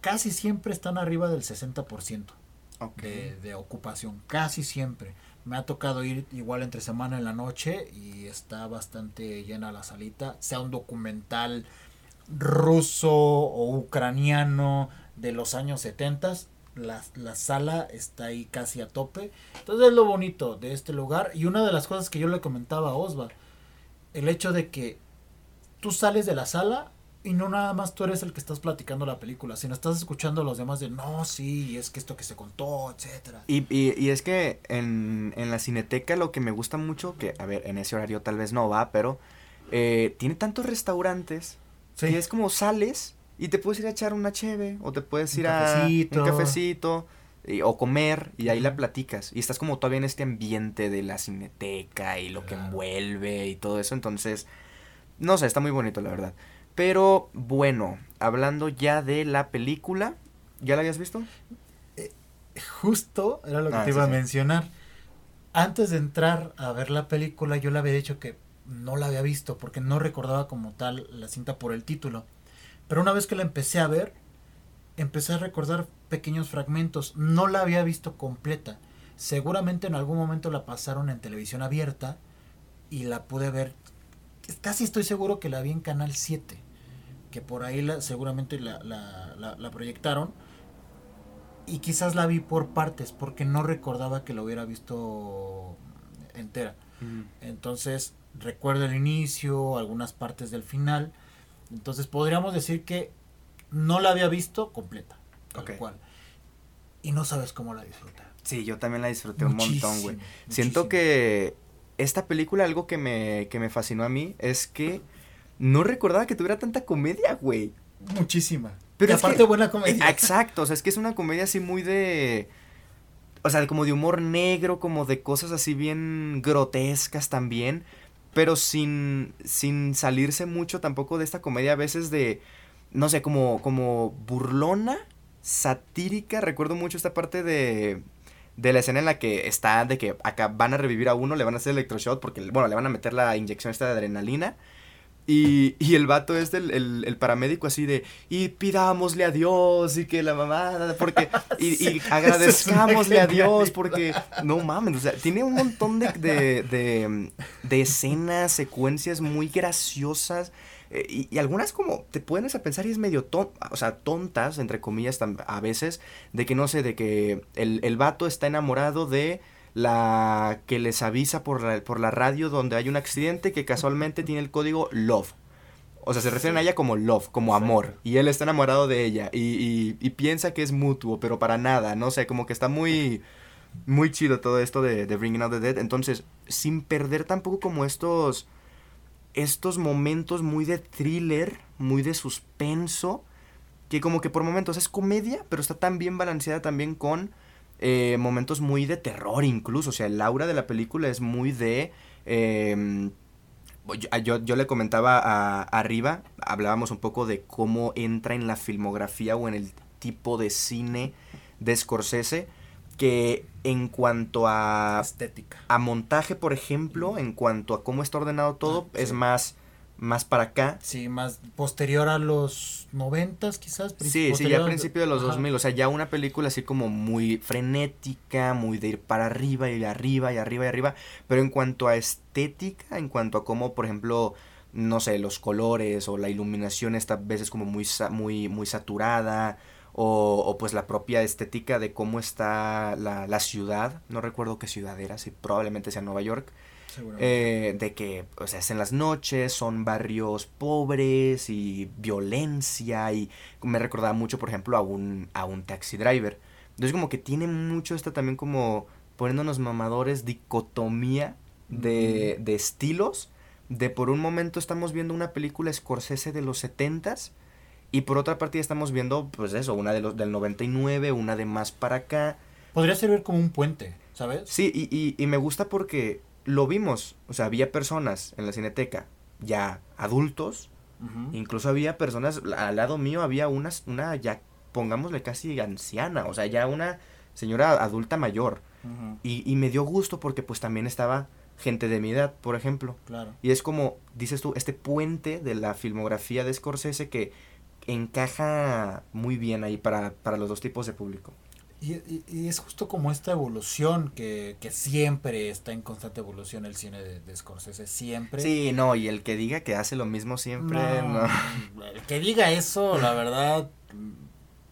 casi siempre están arriba del 60% de, de ocupación, casi siempre. Me ha tocado ir igual entre semana en la noche y está bastante llena la salita, sea un documental ruso o ucraniano de los años 70, la, la, sala está ahí casi a tope. Entonces es lo bonito de este lugar. Y una de las cosas que yo le comentaba a Osva, el hecho de que tú sales de la sala y no nada más tú eres el que estás platicando la película, sino estás escuchando a los demás de, no, sí, es que esto que se contó, etcétera. Y, y, y es que en, en, la cineteca lo que me gusta mucho, que, a ver, en ese horario tal vez no va, pero eh, tiene tantos restaurantes sí. que es como sales y te puedes ir a echar una cheve o te puedes ir un a cafecito. un cafecito y, o comer y ahí la platicas y estás como todavía en este ambiente de la cineteca y lo claro. que envuelve y todo eso, entonces, no sé, está muy bonito la verdad. Pero bueno, hablando ya de la película, ¿ya la habías visto? Eh, justo era lo que ah, te iba sí, a mencionar. Antes de entrar a ver la película, yo le había dicho que no la había visto porque no recordaba como tal la cinta por el título. Pero una vez que la empecé a ver, empecé a recordar pequeños fragmentos. No la había visto completa. Seguramente en algún momento la pasaron en televisión abierta y la pude ver. Casi estoy seguro que la vi en Canal 7 que por ahí la, seguramente la, la, la, la, proyectaron. Y quizás la vi por partes, porque no recordaba que la hubiera visto entera. Mm. Entonces, recuerdo el inicio, algunas partes del final. Entonces, podríamos decir que no la había visto completa, tal okay. cual. Y no sabes cómo la disfruté. Sí, yo también la disfruté muchísimo, un montón, güey. Siento que esta película, algo que me, que me fascinó a mí, es que no recordaba que tuviera tanta comedia, güey. Muchísima. Pero y aparte que, buena comedia. Exacto, o sea, es que es una comedia así muy de... O sea, como de humor negro, como de cosas así bien grotescas también, pero sin, sin salirse mucho tampoco de esta comedia a veces de, no sé, como, como burlona, satírica. Recuerdo mucho esta parte de, de la escena en la que está de que acá van a revivir a uno, le van a hacer electroshock porque, bueno, le van a meter la inyección esta de adrenalina. Y, y, el vato es del el, el, paramédico así de, y pidámosle a Dios y que la mamá, porque, y, y agradezcámosle a Dios porque, no mames, o sea, tiene un montón de, de, de, de escenas, secuencias muy graciosas eh, y, y, algunas como te pones a pensar y es medio ton, o sea, tontas, entre comillas, a veces, de que no sé, de que el, el vato está enamorado de la que les avisa por la, por la radio donde hay un accidente que casualmente tiene el código Love. O sea, se refieren a ella como love, como amor. Y él está enamorado de ella. Y, y, y, piensa que es mutuo, pero para nada. No sé, como que está muy. Muy chido todo esto de, de Bringing Out the Dead. Entonces, sin perder tampoco como estos. Estos momentos muy de thriller, muy de suspenso. Que como que por momentos es comedia, pero está tan bien balanceada también con eh, momentos muy de terror incluso. O sea, el aura de la película es muy de... Eh, yo, yo, le comentaba arriba, hablábamos un poco de cómo entra en la filmografía o en el tipo de cine de Scorsese, que en cuanto a... Estética. A montaje, por ejemplo, en cuanto a cómo está ordenado todo, ah, sí. es más más para acá. Sí, más posterior a los noventas quizás. Sí, sí, ya a principio de los dos mil, o sea, ya una película así como muy frenética, muy de ir para arriba y arriba y arriba y arriba, pero en cuanto a estética, en cuanto a cómo, por ejemplo, no sé, los colores o la iluminación esta veces como muy, muy, muy saturada, o, o, pues la propia estética de cómo está la, la ciudad, no recuerdo qué ciudad era, si probablemente sea Nueva York, eh, de que, o sea, es en las noches, son barrios pobres y violencia y me recordaba mucho, por ejemplo, a un, a un taxi driver. Entonces como que tiene mucho esta también como poniéndonos mamadores, dicotomía de, de estilos, de por un momento estamos viendo una película Scorsese de los setentas y por otra parte estamos viendo, pues eso, una de los del 99, una de más para acá. Podría servir como un puente, ¿sabes? Sí, y, y, y me gusta porque lo vimos, o sea, había personas en la cineteca ya adultos, uh -huh. incluso había personas, al lado mío había una, una ya, pongámosle casi anciana, o sea, ya una señora adulta mayor. Uh -huh. y, y, me dio gusto porque pues también estaba gente de mi edad, por ejemplo. Claro. Y es como, dices tú, este puente de la filmografía de Scorsese que encaja muy bien ahí para, para los dos tipos de público. Y, y- y es justo como esta evolución que, que siempre está en constante evolución el cine de, de Scorsese, siempre. Sí, no, y el que diga que hace lo mismo siempre, no. El que diga eso, la verdad,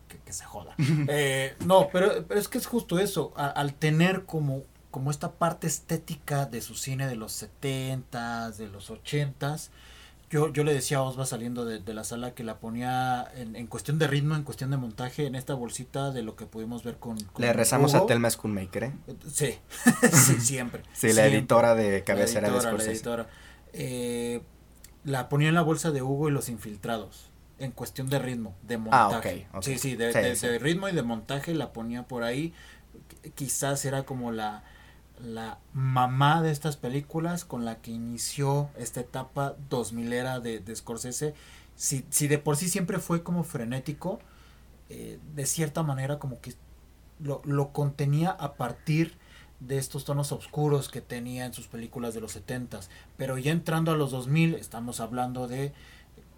que, que se joda. Eh, no, pero, pero es que es justo eso, a- al tener como, como esta parte estética de su cine de los 70s, de los 80s, yo, yo le decía a Osva saliendo de, de la sala que la ponía en, en cuestión de ritmo, en cuestión de montaje, en esta bolsita de lo que pudimos ver con... con Le rezamos a Hugo. Thelma Schoonmaker, ¿eh? Sí, sí, siempre. Sí, la siempre. editora de cabecera La de editora, la Scorsese. editora. Eh, la ponía en la bolsa de Hugo y los infiltrados. En cuestión de ritmo, de montaje. ok, ok. Sí, sí, de, Sí, de- sí. de ritmo y de montaje la ponía por ahí. Qu- Quizás era como la, la mamá de estas películas con la que inició esta etapa 2000 era de, de Scorsese. Si, si de por sí siempre fue como frenético, eh, de cierta manera como que lo, lo contenía a partir de estos tonos oscuros que tenía en sus películas de los 70s. Pero ya entrando a los 2000, estamos hablando de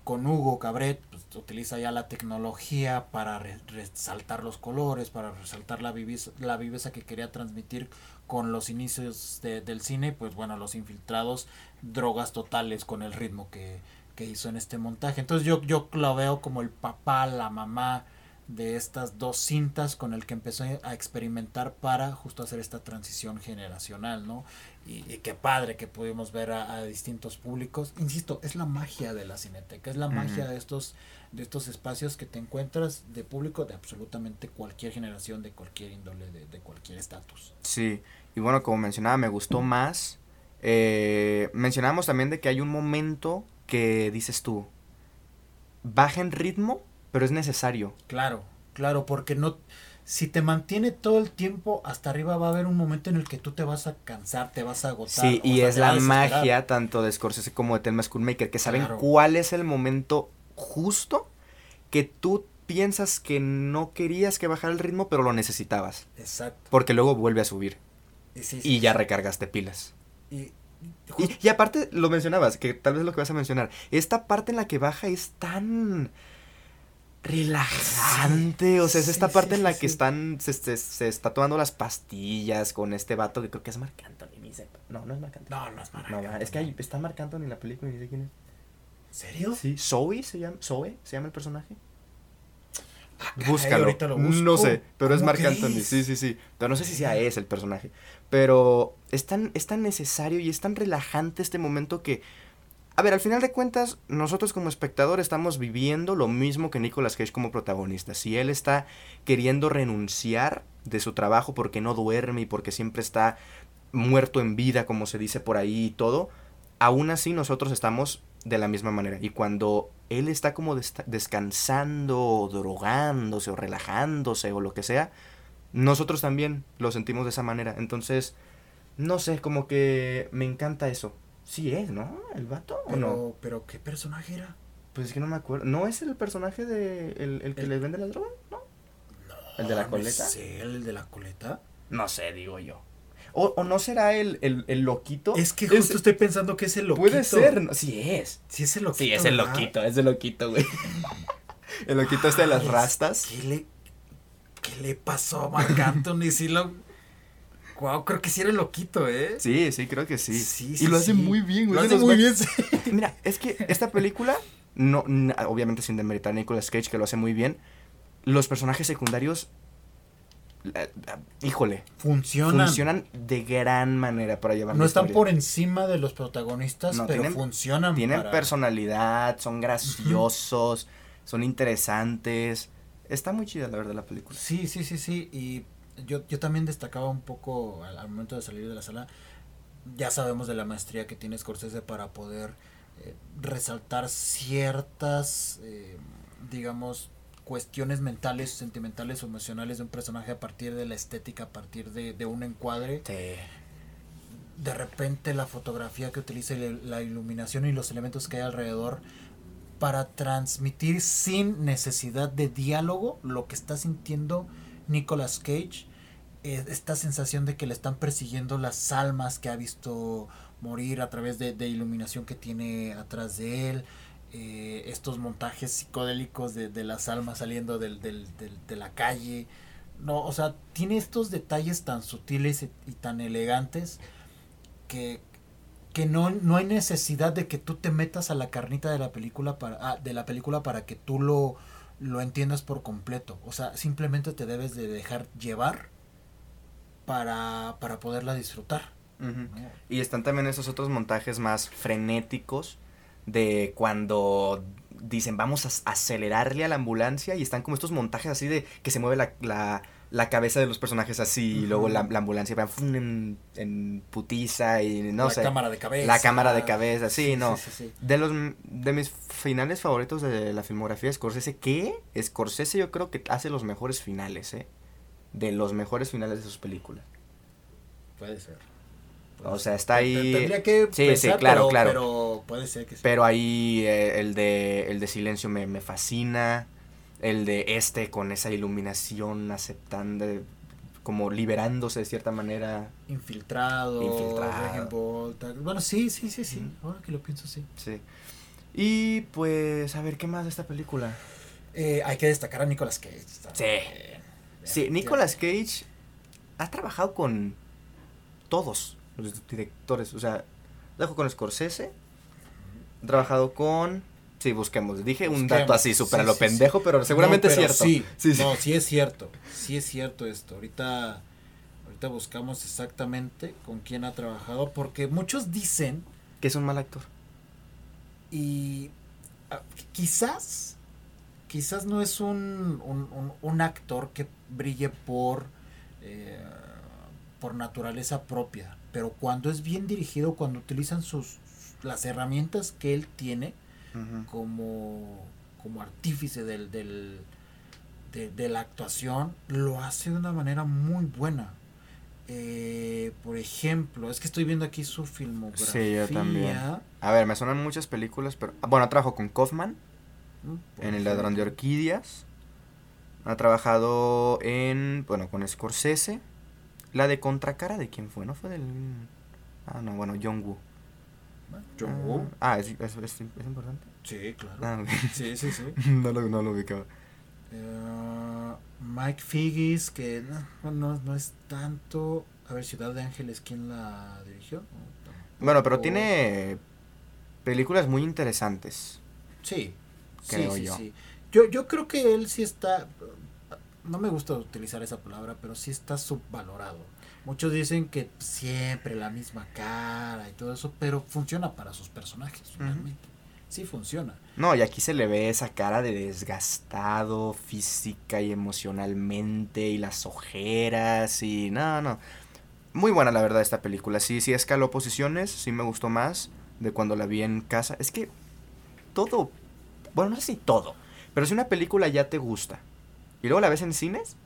con Hugo Cabret, pues, utiliza ya la tecnología para re- resaltar los colores, para resaltar la viveza, la viveza que quería transmitir con los inicios de- del cine, pues bueno, los infiltrados, drogas totales con el ritmo que, que hizo en este montaje. Entonces yo, yo lo veo como el papá, la mamá de estas dos cintas con el que empezó a experimentar para justo hacer esta transición generacional, ¿no? Y, y qué padre que pudimos ver a, a distintos públicos. Insisto, es la magia de la cineteca, es la magia de estos, de estos espacios que te encuentras de público de absolutamente cualquier generación, de cualquier índole, de, de cualquier estatus. Sí, y bueno, como mencionaba, me gustó más. Eh, mencionábamos también de que hay un momento que dices tú, baja en ritmo, pero es necesario. Claro, claro, porque no, si te mantiene todo el tiempo hasta arriba va a haber un momento en el que tú te vas a cansar, te vas a agotar. Sí, y sea, es la magia tanto de Scorsese como de Thelma Schoonmaker, que saben Claro. cuál es el momento justo que tú piensas que no querías que bajara el ritmo, pero lo necesitabas. Exacto. Porque luego vuelve a subir Y, sí, sí, y ya recargaste pilas. Y, Y, justo- y aparte, lo mencionabas, que tal vez lo que vas a mencionar, esta parte en la que baja es tan relajante, o sea, es esta parte en la que están, se, se- se está tomando las pastillas con este vato que creo que es Marc Anthony. No, no es Marc Anthony. no, no es va, es que hay, está Marc Anthony en la película y ni sé quién es. ¿En serio? Sí, Zoe se llama, Zoe se llama el personaje. Ah, Búscalo. ahorita lo No sé, pero es ¿Cómo Marc? Anthony, sí, sí, sí. Pero no sé si sea ese el personaje. Pero es tan, es tan necesario y es tan relajante este momento que. A ver, al final de cuentas, nosotros como espectadores estamos viviendo lo mismo que Nicolas Cage como protagonista. Si él está queriendo renunciar de su trabajo porque no duerme y porque siempre está muerto en vida, como se dice por ahí y todo, aún así nosotros estamos de la misma manera. Y cuando él está como descansando, o drogándose, o relajándose, o lo que sea, nosotros también lo sentimos de esa manera. Entonces, no sé, como que me encanta eso. Sí es, ¿no? ¿El vato o Pero, no? pero ¿qué personaje era? Pues es que no me acuerdo. ¿No es el personaje de el, el que El- les vende las drogas? ¿No? No, ¿El de la no coleta? sé, el de la coleta. No sé, digo yo. ¿O, o no será el, el, el loquito? Es que justo estoy pensando que es el loquito. Puede ser. ¿no? Sí es. Sí, es el loquito. Sí, es el ¿verdad? loquito, es el loquito, güey. el loquito este de las rastas. ¿Qué le, qué le pasó a Marc Anthony? Sí lo... Wow, creo que sí era el loquito, ¿eh? Sí, sí, creo que sí. Sí, y sí, lo hace sí. muy bien, güey. Lo hace muy bien, sí. Mira, es que esta película, no, obviamente sin demeritar a Nicolas Cage, que lo hace muy bien, los personajes secundarios, híjole, Funcionan. funcionan de gran manera para llevar No están por encima de los protagonistas, No, pero tienen- funcionan. Tienen para- personalidad, son graciosos, son interesantes. Está muy chida, la verdad, la película. Sí, sí, sí, sí. Y yo, yo también destacaba un poco al, al momento de salir de la sala. Ya sabemos de la maestría que tiene Scorsese para poder eh, resaltar ciertas, eh, digamos, cuestiones mentales, sentimentales o emocionales de un personaje a partir de la estética, a partir de, de un encuadre. De repente la fotografía que utiliza la iluminación y los elementos que hay alrededor para transmitir sin necesidad de diálogo lo que está sintiendo Nicolas Cage eh, esta sensación de que le están persiguiendo las almas que ha visto morir a través de, de iluminación que tiene atrás de él. Eh, estos montajes psicodélicos de, de las almas saliendo del, del, del, de la calle. No, o sea, tiene estos detalles tan sutiles y, y tan elegantes que, que no, no hay necesidad de que tú te metas a la carnita de la película para, ah, de la película para que tú lo, lo entiendas por completo. O sea, simplemente te debes de dejar llevar para, para poderla disfrutar. Uh. Y están también esos otros montajes más frenéticos de cuando dicen vamos a acelerarle a la ambulancia y están como estos montajes así de que se mueve la, la, la cabeza de los personajes así uh -huh. y luego la, la ambulancia va en, en, putiza y no la sé. La cámara de cabeza. La cámara de cabeza, sí, sí no. Sí, sí, de los de mis finales favoritos de la filmografía de Scorsese, ¿qué? Scorsese yo creo que hace los mejores finales, ¿eh? De los mejores finales de sus películas. Puede ser. O sea, está ahí. Tendría que sí, sí, claro, pero, claro. Pero puede ser que sí. Pero ahí eh, el de el de silencio me, me, fascina. El de este con esa iluminación aceptando, como liberándose de cierta manera. Infiltrado. Infiltrado. Bueno, sí, sí, sí, sí. Mm. Ahora que lo pienso, sí. Sí. Y pues, a ver, ¿qué más de esta película? Eh, hay que destacar a Nicolas Cage. Sí. Sí, Nicolas Cage ha trabajado con todos los directores. O sea, trabajado con Scorsese, ha trabajado con. Sí, busquemos. Dije un dato así, súper sí, a lo sí, pendejo, sí. pero seguramente no, pero es cierto. Sí, sí, no, sí es cierto. Sí es cierto esto. Ahorita, ahorita buscamos exactamente con quién ha trabajado, porque muchos dicen. Que es un mal actor. Y uh, quizás, quizás no es un, un, un, un actor que brille por. Eh, por naturaleza propia, pero cuando es bien dirigido, cuando utilizan sus las herramientas que él tiene uh -huh. como, como artífice del, del de, de, la actuación, lo hace de una manera muy buena. Eh, por ejemplo, es que estoy viendo aquí su filmografía. Sí, yo también. A ver, me suenan muchas películas, pero bueno, trabajo con Kaufman ¿Mm? en El ladrón de orquídeas. Ha trabajado en, bueno, con Scorsese. La de Contracara, ¿de quién fue? ¿No fue del...? Ah, no, bueno, John Woo. ¿John Woo? Ah, ¿es, es, es, es importante? Sí, claro. Ah, okay. Sí, sí, sí. no, lo, no lo ubicaba. Uh, Mike Figgis, que no, no, no, es tanto... A ver, Ciudad de Ángeles, ¿quién la dirigió? No, bueno, pero tiene películas muy interesantes. Sí, creo sí, sí, yo. Sí. yo. Yo creo que él sí está no me gusta utilizar esa palabra, pero sí está subvalorado. Muchos dicen que siempre la misma cara y todo eso, pero funciona para sus personajes, finalmente. Uh -huh. Sí funciona. No, y aquí se le ve esa cara de desgastado física y emocionalmente y las ojeras y no, no. Muy buena la verdad esta película. Sí, sí escaló posiciones, sí me gustó más de cuando la vi en casa. Es que todo, bueno, no sé si todo, pero si una película ya te gusta, y luego la ves en cines,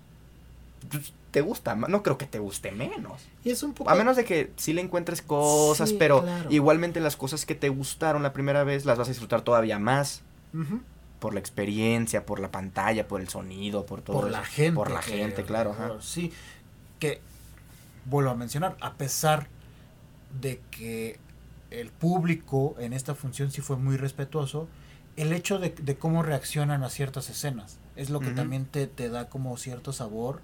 pues, te gusta, no creo que te guste menos. Y es un poco... A menos de que sí le encuentres cosas, sí, pero claro. igualmente las cosas que te gustaron la primera vez las vas a disfrutar todavía más. Uh -huh. Por la experiencia, por la pantalla, por el sonido, por todo. Por eso. la gente. Por la gente, claro. Ajá. Sí, que vuelvo a mencionar, a pesar de que el público en esta función sí fue muy respetuoso, el hecho de, de cómo reaccionan a ciertas escenas es lo que uh -huh. también te, te, da como cierto sabor.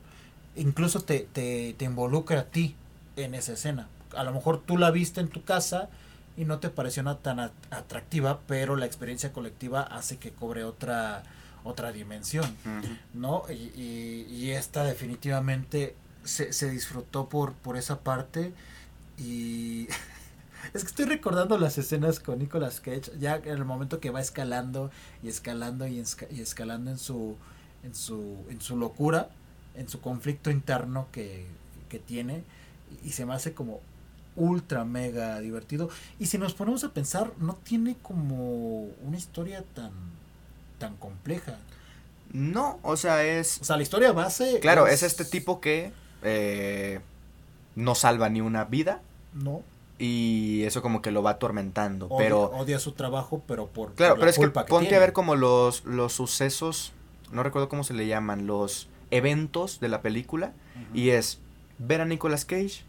Incluso te, te, te, involucra a ti en esa escena. A lo mejor tú la viste en tu casa y no te pareció una tan atractiva, pero la experiencia colectiva hace que cobre otra, otra dimensión, uh -huh. ¿no? Y, y, y, esta definitivamente se, se disfrutó por, por esa parte y... Es que estoy recordando las escenas con Nicolas Cage, ya en el momento que va escalando y escalando y, esca y escalando en su, en su, en su locura, en su conflicto interno que, que tiene, y, y se me hace como ultra mega divertido. Y si nos ponemos a pensar, no tiene como una historia tan, tan compleja. No, o sea, es... O sea, la historia base... Claro, es, es este tipo que eh, no salva ni una vida. No y eso como que lo va atormentando, odia, pero odia su trabajo, pero por claro, por pero es que, que ponte a ver como los los sucesos, no recuerdo cómo se le llaman, los eventos de la película uh -huh. y es ver a Nicolas Cage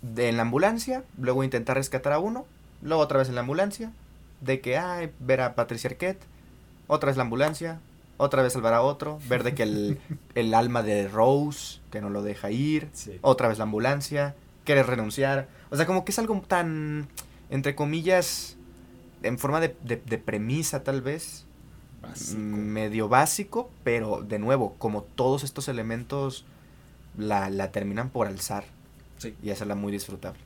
de, en la ambulancia, luego intentar rescatar a uno, luego otra vez en la ambulancia, de que, ay, ver a Patricia Arquette, otra vez la ambulancia, otra vez salvar a otro, ver de que el, el alma de Rose, que no lo deja ir, Sí. otra vez la ambulancia, querer renunciar. O sea, como que es algo tan, entre comillas, en forma de, de- de premisa tal vez, Básico. mm, medio básico, pero de nuevo, como todos estos elementos la, la terminan por alzar Sí. y hacerla muy disfrutable.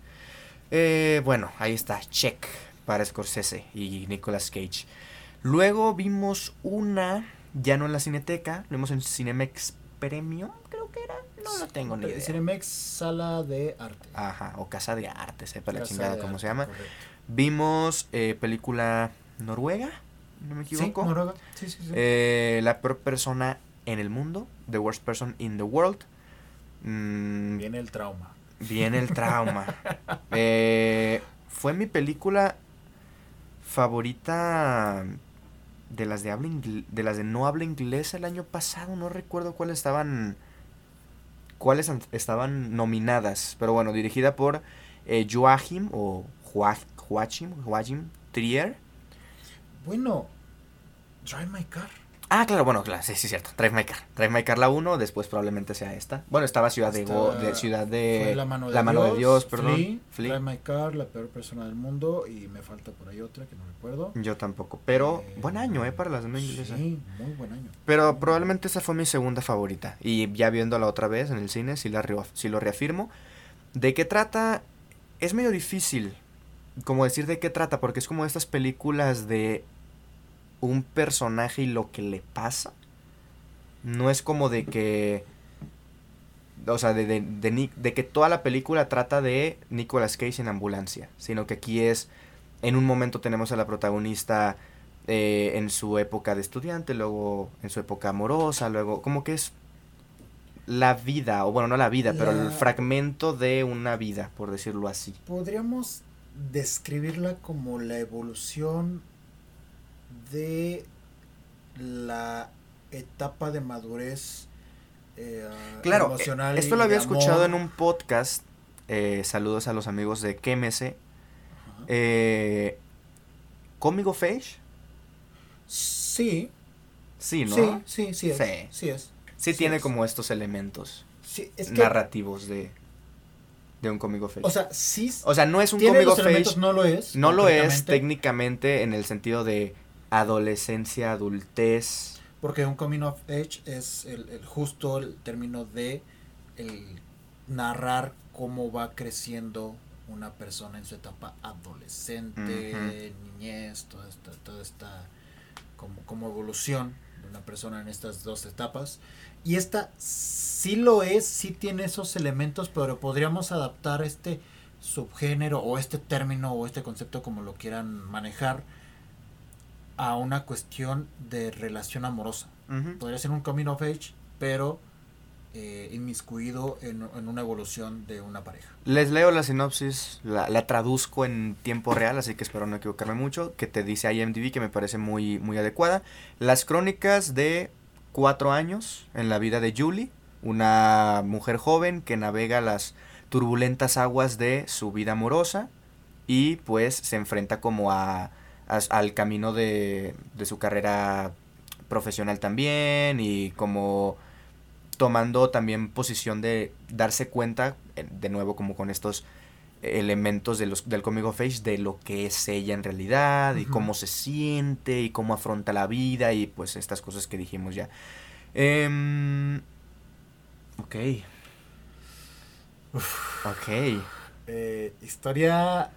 Eh, bueno, ahí está, check para Scorsese y Nicolas Cage. Luego vimos una, ya no en la Cineteca, lo vimos en Cinemex Premium, creo que era, no lo tengo ni idea. Cinemex Sala de Arte. Ajá, o Casa de Arte, sepa la chingada cómo Arte, se llama. correcto. Vimos eh, película noruega, no me Sí, equivoco. Noruega. Sí, sí, sí. Eh, la peor persona en el mundo, The Worst Person in the World. Mm, Viene el trauma. Viene el trauma. Eh, fue mi película favorita de las de habla de las de no habla inglesa el año pasado. No recuerdo cuáles estaban cuáles an- estaban nominadas. Pero bueno, dirigida por eh, Joachim o Joa- Joachim, Joachim Trier. Bueno, Drive My Car. Ah, claro, bueno, claro, sí, sí, cierto. Drive My Car. Drive My Car la 1, después probablemente sea esta. Bueno, estaba Ciudad de, Go- Está- de Ciudad de Fue La Mano de Dios. Dios, perdón. Flea, Flea. Drive My Car, La Peor Persona del Mundo. Y me falta por ahí otra que no recuerdo. Yo tampoco, pero Eh, buen año, ¿eh? Para las de no inglesa. Sí, muy buen año. Pero probablemente esa fue mi segunda favorita. Y ya viéndola otra vez en el cine, si, la si lo reafirmo. ¿De qué trata? Es medio difícil como decir de qué trata, porque es como estas películas de un personaje y lo que le pasa. No es como de que... O sea, de, de, de que toda la película trata de Nicolas Cage en ambulancia, sino que aquí es... En un momento tenemos a la protagonista eh, en su época de estudiante, luego en su época amorosa, luego como que es la vida, o bueno, no la vida, pero el fragmento de una vida, por decirlo así. Podríamos describirla como la evolución de la etapa de madurez eh, Claro, emocional. esto lo había escuchado en un podcast, eh, saludos a los amigos de Quémese, Ajá. eh, Comic of Age, Sí, sí, ¿no? sí, sí, sí es. Sí. Sí, es. Sí sí tiene es. como estos elementos Sí, es que, narrativos de, de un Comic of Age. o sea, sí O sea, no es un elementos, Age, no lo es. no lo es técnicamente en el sentido de adolescencia, adultez. Porque un coming of age es el, el justo el término de el narrar cómo va creciendo una persona en su etapa adolescente, niñez, toda esta, toda esta como, como evolución de una persona en estas dos etapas. Y esta sí lo es, sí tiene esos elementos, pero podríamos adaptar este subgénero o este término o este concepto como lo quieran manejar a una cuestión de relación amorosa. Podría ser un coming of age, pero eh, inmiscuido en, en una evolución de una pareja. Les leo la sinopsis, la, la traduzco en tiempo real, así que espero no equivocarme mucho, que te dice IMDb que me parece muy, muy adecuada. Las crónicas de cuatro años en la vida de Julie, una mujer joven que navega las turbulentas aguas de su vida amorosa y pues se enfrenta como a, a- al camino de, de su carrera profesional también y como tomando también posición de darse cuenta, de nuevo como con estos elementos de los, del cómic of age, de lo que es ella en realidad, y cómo se siente, y cómo afronta la vida, y pues estas cosas que dijimos ya. Em, ok. Ok. Eh, historia...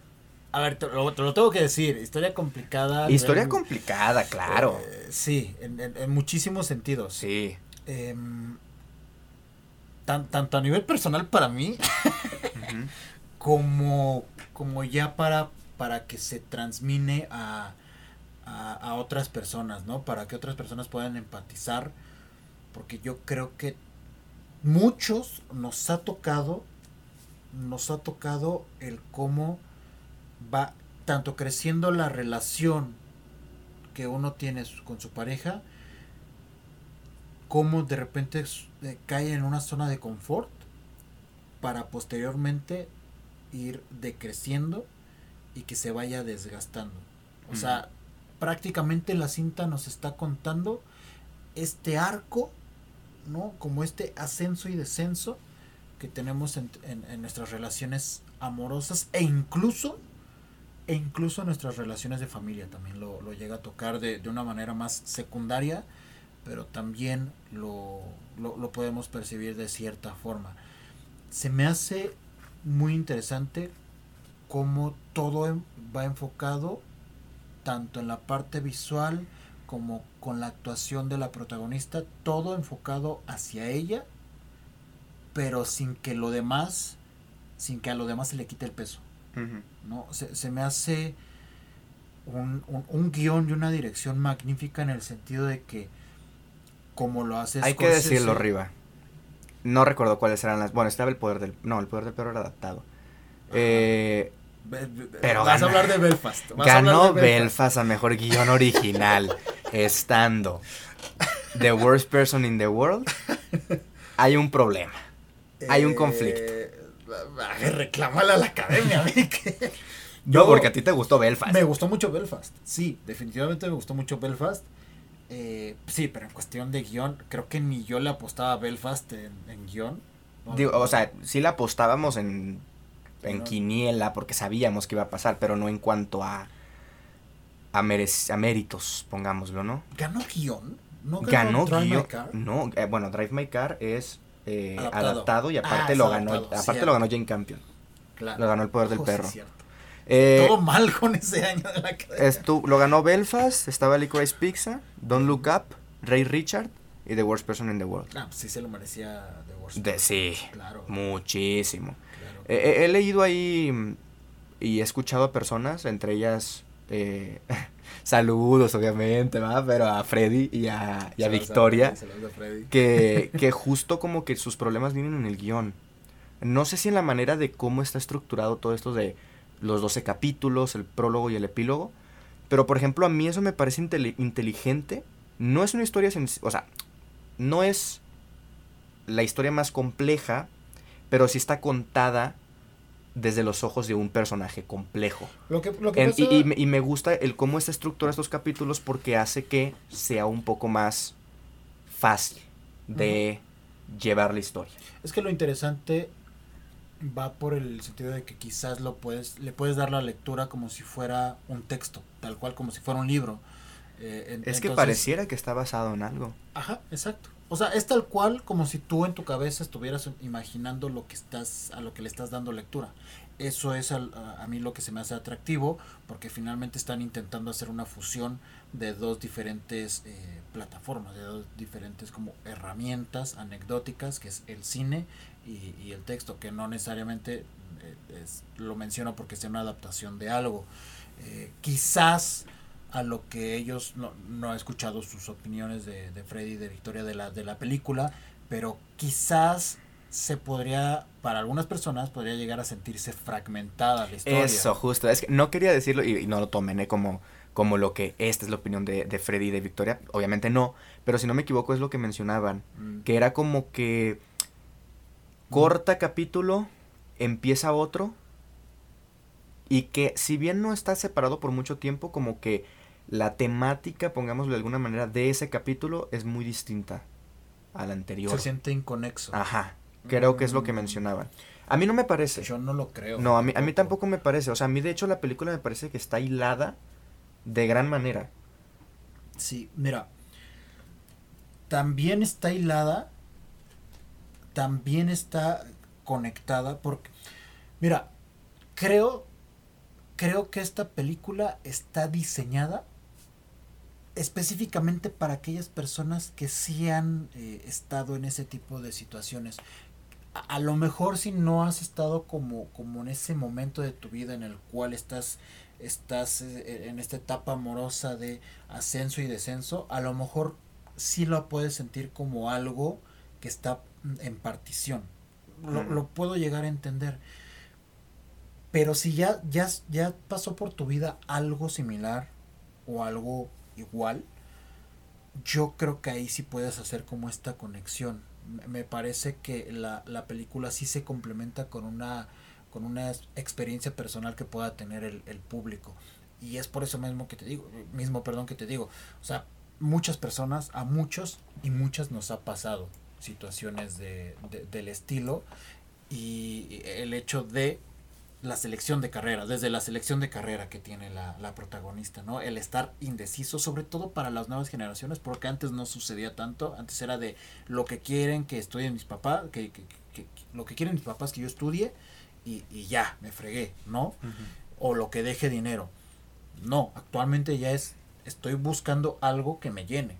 A ver, te lo, te lo tengo que decir, historia complicada. Historia complicada, claro. eh, sí, en, en- en muchísimos sentidos. Sí. Em, tan- tanto a nivel personal para mí, como, como ya para, para que se transmine a, a, a otras personas, ¿no? Para que otras personas puedan empatizar, porque yo creo que muchos nos ha tocado, nos ha tocado el cómo va tanto creciendo la relación que uno tiene con su pareja, como de repente eh, cae en una zona de confort para posteriormente ir decreciendo y que se vaya desgastando. O sea, prácticamente la cinta nos está contando este arco, ¿no? Como este ascenso y descenso que tenemos en, en, nuestras relaciones amorosas e incluso e incluso nuestras relaciones de familia también lo, lo llega a tocar de, de, una manera más secundaria, pero también lo, lo, podemos percibir de cierta forma. Se me hace muy interesante cómo todo va enfocado tanto en la parte visual como con la actuación de la protagonista, todo enfocado hacia ella, pero sin que lo demás, sin que a lo demás se le quite el peso. ¿No? Se, me hace un, un, guion y una dirección magnífica en el sentido de que, como lo hace Hay que decirlo, arriba No recuerdo cuáles eran las. Bueno, estaba el poder del. No, el poder del perro era adaptado. Eh, pero vas a hablar de Belfast. ganó Belfast. a mejor guion original, estando The Worst Person in the World. Hay un problema. Hay un conflicto. Reclámale a la academia, Yo, porque a ti te gustó Belfast. Me gustó mucho Belfast. Sí, definitivamente me gustó mucho Belfast. Eh, sí, pero en cuestión de guion, creo que ni yo le apostaba a Belfast en, guion. o sea, sí le apostábamos en en quiniela porque sabíamos que iba a pasar, pero no en cuanto a a, méritos, pongámoslo, ¿no? ¿Ganó guion? ¿No ganó, Drive guion? My Car? No, eh, bueno, Drive My Car es eh, adaptado. y aparte ah, lo ganó aparte lo ganó Jane Campion. Claro. Lo ganó el poder del oh, perro. Eh, Todo mal con ese año de la Lo ganó Belfast, estaba Licorice Pizza, Don't Look Up, Ray Richard y The Worst Person in the World. Ah, pues sí se lo merecía The Worst de, Sí, claro. muchísimo he leído ahí y he escuchado a personas, entre ellas eh, saludos obviamente, ¿va? pero a Freddy y a, Victoria, que, que justo como que sus problemas vienen en el guion. No sé si en la manera de cómo está estructurado todo esto de los 12 capítulos, el prólogo y el epílogo, pero por ejemplo a mí eso me parece inteligente. No es una historia sencilla, o sea, no es la historia más compleja, pero sí está contada desde los ojos de un personaje complejo. y, me gusta el cómo está estructura estos capítulos porque hace que sea un poco más fácil de llevar la historia. Es que lo interesante va por el sentido de que quizás lo puedes, le puedes dar la lectura como si fuera un texto, tal cual como si fuera un libro. Eh, es que pareciera que está basado en algo. Ajá, exacto. O sea, es tal cual como si tú en tu cabeza estuvieras imaginando lo que estás, a lo que le estás dando lectura. Eso es a, mí lo que se me hace atractivo, porque finalmente están intentando hacer una fusión de dos diferentes eh, plataformas, de dos diferentes como herramientas anecdóticas, que es el cine y, el texto, que no necesariamente eh, lo menciono porque sea una adaptación de algo. Eh, quizás a lo que ellos no, no he escuchado sus opiniones de, de Freddy de Victoria de la, de la película, pero quizás se podría, para algunas personas, podría llegar a sentirse fragmentada la historia. Eso, justo. Es que no quería decirlo y, no lo tomen ¿eh? como, como lo que esta es la opinión de, de Freddy y de Victoria. Obviamente no, pero si no me equivoco es lo que mencionaban. Mm. Que era como que corta capítulo, empieza otro. Y que si bien no está separado por mucho tiempo, como que la temática, pongámoslo de alguna manera, de ese capítulo es muy distinta a la anterior. Se siente inconexo. Ajá, creo que es lo que mm. mencionaban. A mí no me parece. Yo no lo creo. No, a mí, a mí tampoco me parece. O sea, a mí de hecho la película me parece que está hilada de gran manera. Sí, mira. También está hilada. También está conectada porque... Mira, creo... Creo que esta película está diseñada específicamente para aquellas personas que sí han eh, estado en ese tipo de situaciones. A, lo mejor si no has estado como, como en ese momento de tu vida en el cual estás, estás eh, en esta etapa amorosa de ascenso y descenso, a lo mejor sí lo puedes sentir como algo que está en partición. Lo, lo puedo llegar a entender. Pero si ya, ya, ya pasó por tu vida algo similar o algo igual, yo creo que ahí sí puedes hacer como esta conexión. Me parece que la, la película sí se complementa con una, con una experiencia personal que pueda tener el, el público. Y es por eso mismo que te digo, mismo perdón que te digo. O sea, muchas personas, a muchos y muchas nos ha pasado situaciones de, del estilo y el hecho de la selección de carrera, desde la selección de carrera que tiene la, la, protagonista, ¿no? El estar indeciso, sobre todo para las nuevas generaciones, porque antes no sucedía tanto, antes era de lo que quieren que estudien mis papás, que, que, que, lo que quieren mis papás que yo estudie y, y ya, me fregué, ¿no? O lo que deje dinero. No, actualmente ya es, estoy buscando algo que me llene.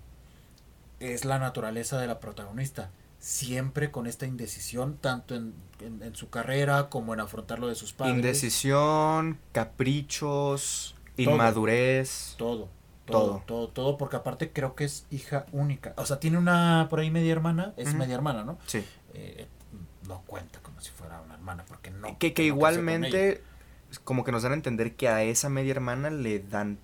Es la naturaleza de la protagonista siempre con esta indecisión, tanto en, en, su carrera como en afrontar lo de sus padres. Indecisión, caprichos, inmadurez. Todo, todo, todo, todo, porque aparte creo que es hija única. O sea, tiene una por ahí media hermana, es media hermana, ¿no? Sí. Eh, no cuenta como si fuera una hermana, porque no. Que, que igualmente, como que nos dan a entender que a esa media hermana le dan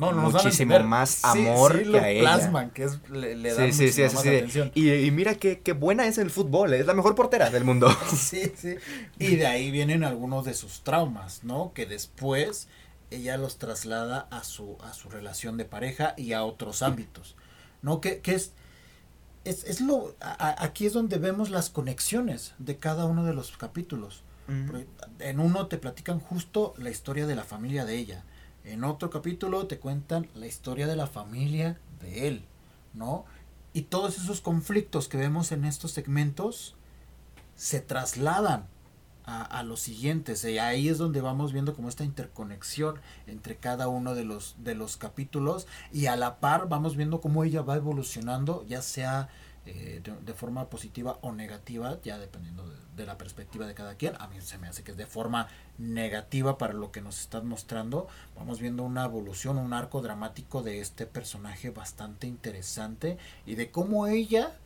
no, no muchísimo más amor que a ella. Plasman, que es, le, le dan sí, sí, más atención. Y, y, mira qué, qué, buena es el fútbol, es la mejor portera del mundo. sí, sí. Y de ahí vienen algunos de sus traumas, ¿no? Que después ella los traslada a su, a su relación de pareja y a otros ámbitos, ¿no? Que, que es, es, es lo, a, aquí es donde vemos las conexiones de cada uno de los capítulos. En uno te platican justo la historia de la familia de ella en otro capítulo te cuentan la historia de la familia de él, ¿no? Y todos esos conflictos que vemos en estos segmentos se trasladan a, los siguientes. Y ahí es donde vamos viendo como esta interconexión entre cada uno de los, de los capítulos. Y a la par vamos viendo cómo ella va evolucionando, ya sea eh, de, forma positiva o negativa, ya dependiendo de, la perspectiva de cada quien. A mí se me hace que es de forma negativa para lo que nos están mostrando. Vamos viendo una evolución, un arco dramático de este personaje bastante interesante y de cómo ella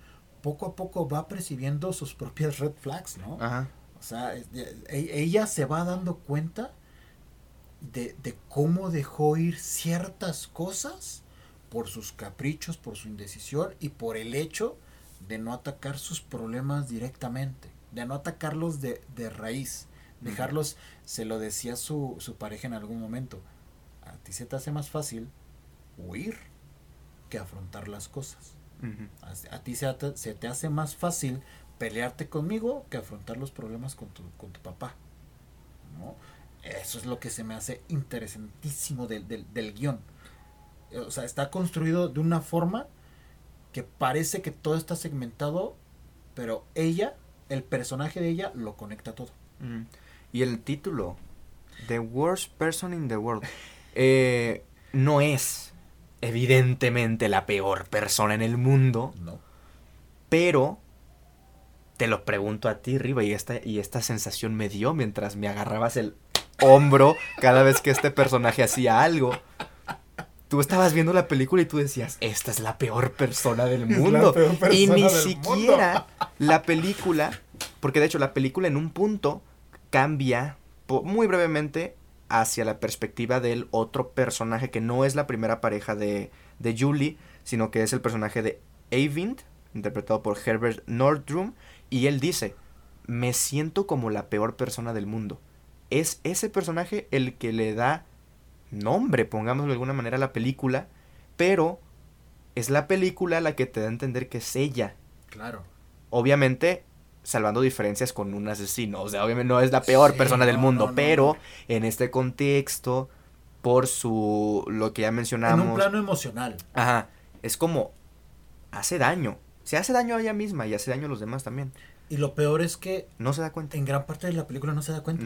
poco a poco va percibiendo sus propias red flags, ¿no? O sea, e, ella se va dando cuenta de, de cómo dejó ir ciertas cosas por sus caprichos, por su indecisión y por el hecho de no atacar sus problemas directamente, de no atacarlos de, de raíz, dejarlos, se lo decía su, su pareja en algún momento, a ti se te hace más fácil huir que afrontar las cosas. a, ti se, se, te hace más fácil pelearte conmigo que afrontar los problemas con tu, con tu papá. ¿no? Eso es lo que se me hace interesantísimo del, del, del guion. O sea, está construido de una forma que parece que todo está segmentado, pero ella, el personaje de ella, lo conecta todo. Y el título, The Worst Person in the World, eh, no es evidentemente la peor persona en el mundo. No. Pero te lo pregunto a ti, Riva, y esta, y esta sensación me dio mientras me agarrabas el hombro cada vez que este personaje hacía algo tú estabas viendo la película y tú decías, esta es la peor persona del mundo. y ni siquiera la película, porque de hecho la película en un punto cambia muy brevemente hacia la perspectiva del otro personaje que no es la primera pareja de, de Julie, sino que es el personaje de Avind, interpretado por Herbert Nordrum, y él dice, me siento como la peor persona del mundo. Es ese personaje el que le da nombre, pongámoslo de alguna manera, a la película, pero es la película la que te da a entender que es ella. Claro. Obviamente, salvando diferencias con un asesino. O sea, obviamente no es la peor persona del mundo, pero en este contexto, por su. lo que ya mencionamos. En un plano emocional. Ajá. Es como. hace daño. Se hace daño a ella misma y hace daño a los demás también. Y lo peor es que. No se da cuenta. En gran parte de la película no se da cuenta.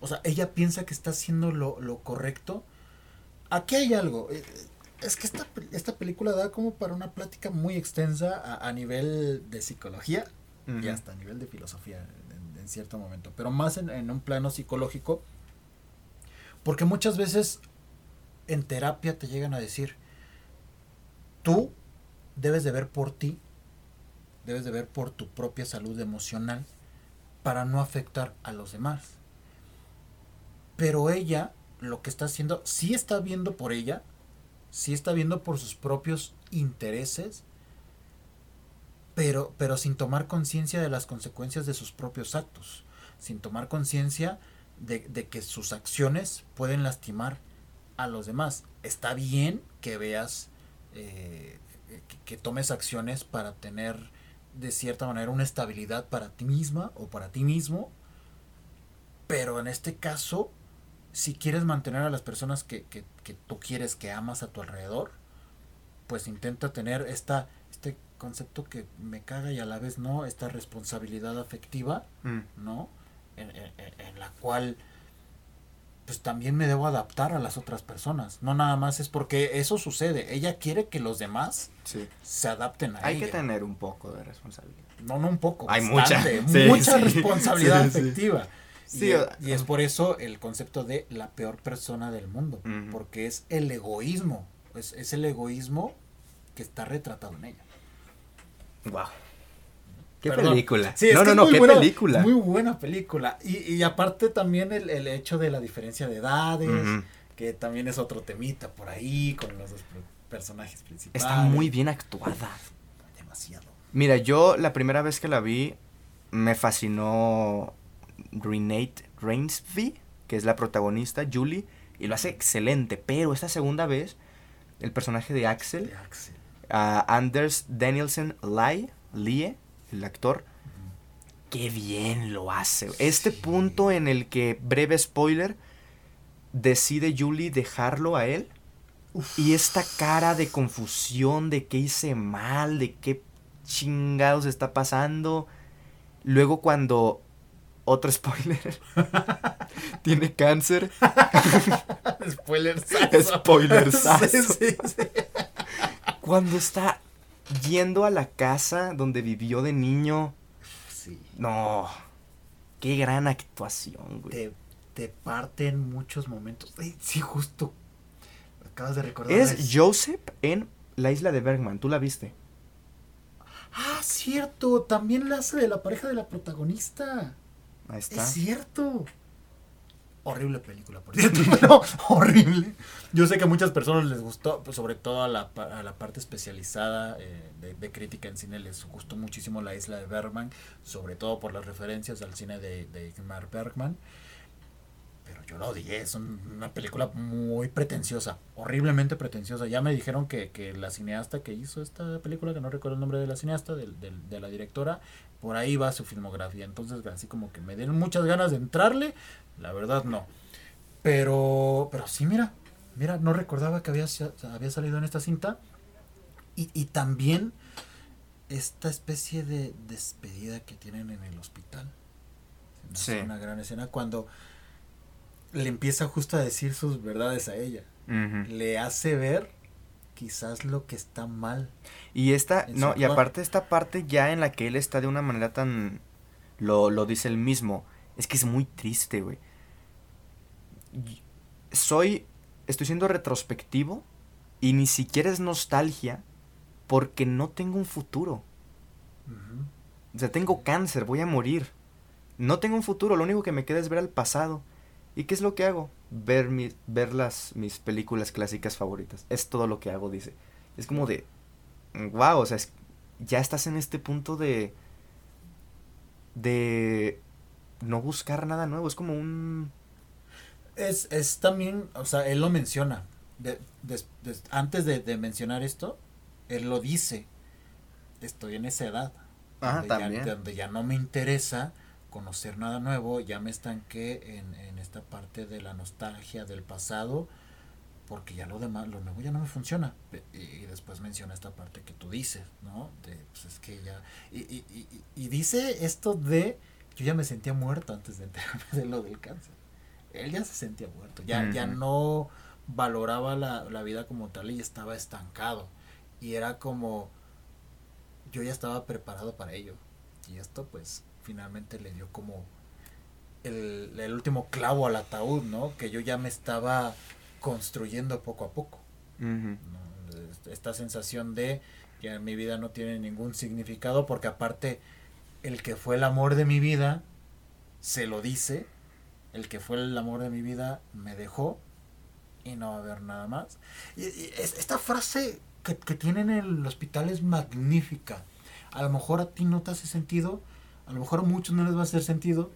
O sea, ella piensa que está haciendo lo, lo correcto. Aquí hay algo. Eh, es que esta, esta película da como para una plática muy extensa a, a nivel de psicología y hasta a nivel de filosofía en, en cierto momento. Pero más en, en un plano psicológico. Porque muchas veces en terapia te llegan a decir, tú debes de ver por ti, debes de ver por tu propia salud emocional para no afectar a los demás. Pero ella lo que está haciendo, sí está viendo por ella, sí está viendo por sus propios intereses, pero, pero sin tomar conciencia de las consecuencias de sus propios actos, sin tomar conciencia de, que sus acciones pueden lastimar a los demás. Está bien que veas, eh, que tomes acciones para tener de cierta manera una estabilidad para ti misma o para ti mismo, pero en este caso, si quieres mantener a las personas que, que, que tú quieres, que amas a tu alrededor, pues intenta tener esta, este concepto que me caga y a la vez no, esta responsabilidad afectiva, Mm. ¿no? En, en- en la cual pues también me debo adaptar a las otras personas. No nada más es porque eso sucede. Ella quiere que los demás Sí. se adapten a Hay ella. que tener un poco de responsabilidad. No, no un poco. Hay bastante, mucha. Sí, mucha sí. responsabilidad afectiva. Sí, y, o- y es por eso el concepto de la peor persona del mundo. Porque es el egoísmo. Es, es el egoísmo que está retratado en ella. Wow. Qué Perdón. película. Sí, no, no, no, muy qué buena- película. Muy buena película. Y, y aparte también el, el hecho de la diferencia de edades, que también es otro temita por ahí con los dos per- personajes principales. Está muy bien actuada. Demasiado. Mira, yo la primera vez que la vi me fascinó Renate Rainsby, que es la protagonista, Julie, y lo hace excelente, pero esta segunda vez el personaje de Axel, De Axel. a Anders Danielsen Lie, Lie, el actor, qué bien lo hace. Este Sí. punto en el que, breve spoiler, decide Julie dejarlo a él. Y esta cara de confusión de qué hice mal, de qué chingados está pasando. Luego cuando, otro spoiler, tiene cáncer. Spoiler. Spoilersazo. sí, sí, sí. Cuando está yendo a la casa donde vivió de niño. Sí. No, qué gran actuación, güey. Te, te parte en muchos momentos. Ay, sí, justo. Acabas de recordar. Es Joseph en La isla de Bergman, ¿tú la viste? Ah, cierto. También la hace de la pareja de la protagonista. Ahí está. Es cierto. Horrible película, por cierto. Horrible. Yo sé que a muchas personas les gustó, pues, sobre todo a la, a la parte especializada eh, de, de crítica en cine, les gustó muchísimo La Isla de Bergman, sobre todo por las referencias al cine de, de Ingmar Bergman. Pero yo lo odié, es un- una película muy pretenciosa, horriblemente pretenciosa. Ya me dijeron que, que la cineasta que hizo esta película, que no recuerdo el nombre de la cineasta, del- de la directora, por ahí va su filmografía. Entonces, así como que me den muchas ganas de entrarle, la verdad no. Pero, pero sí, mira, mira, no recordaba que había, había salido en esta cinta. Y, y también esta especie de despedida que tienen en el hospital. Sí. Una gran escena cuando le empieza justo a decir sus verdades a ella. Le hace ver quizás lo que está mal. Y esta, no, y aparte esta parte ya en la que él está de una manera tan, lo, lo dice él mismo, es que es muy triste, güey. Soy, estoy siendo retrospectivo y ni siquiera es nostalgia porque no tengo un futuro. Ujú. O sea, tengo cáncer, voy a morir. No tengo un futuro, lo único que me queda es ver al pasado. ¿Y qué es lo que hago? Ver, mis, ver las, mis películas clásicas favoritas. Es todo lo que hago, dice. Es como de... Wow, o sea, es- ya estás en este punto de... De... No buscar nada nuevo, es como un... Es, es también, o sea, él lo menciona. De- antes de, mencionar esto, él lo dice. Estoy en esa edad. Ah, donde ya- donde ya no me interesa conocer nada nuevo, ya me estanqué en, en esta parte de la nostalgia del pasado, porque ya lo demás, lo nuevo ya no me funciona. Y, y después menciona esta parte que tú dices, ¿no? De, pues es que ya... Y, y, y, y dice esto de, yo ya me sentía muerto antes de enterarme de lo del cáncer. Él ya se sentía muerto, ya, ya no valoraba la, la vida como tal y estaba estancado. Y era como, yo ya estaba preparado para ello. Y esto pues finalmente le dio como el, el último clavo al ataúd, ¿no? Que yo ya me estaba construyendo poco a poco. Esta sensación de que mi vida no tiene ningún significado porque aparte el que fue el amor de mi vida se lo dice, el que fue el amor de mi vida me dejó y no va a haber nada más. Y, y es- esta frase que, que tiene en el hospital es magnífica. A lo mejor a ti no te hace sentido, a lo mejor a muchos no les va a hacer sentido,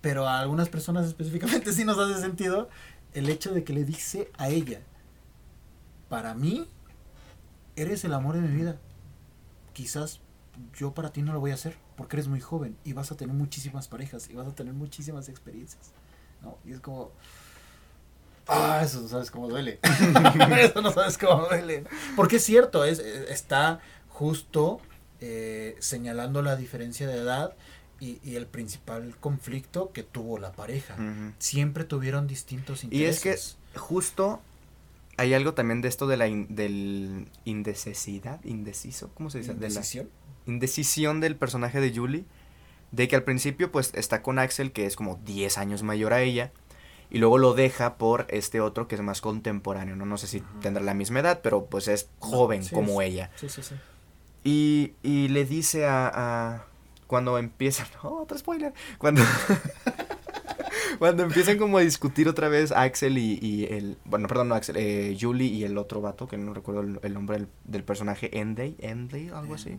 pero a algunas personas específicamente sí nos hace sentido el hecho de que le dice a ella, para mí, eres el amor de mi vida. Quizás yo para ti no lo voy a hacer porque eres muy joven y vas a tener muchísimas parejas y vas a tener muchísimas experiencias. ¿no? Y es como... Ah, eso no sabes cómo duele. eso no sabes cómo duele. Porque es cierto, es, está justo eh, señalando la diferencia de edad y, y, el principal conflicto que tuvo la pareja. Siempre tuvieron distintos intereses. Y es que justo hay algo también de esto de la del indecesidad, indeciso, ¿cómo se dice? Indecisión. De la indecisión del personaje de Julie, de que al principio pues está con Axel que es como 10 años mayor a ella y luego lo deja por este otro que es más contemporáneo, no no sé si tendrá la misma edad, pero pues es joven como ella. Sí, sí, sí. Y, y le dice a, a cuando empiezan, oh, otro spoiler, cuando cuando empiezan como a discutir otra vez Axel y, y el, bueno, perdón, no Axel, eh, Julie y el otro vato, que no recuerdo el, nombre del, del, personaje, Enday, Enday, algo así.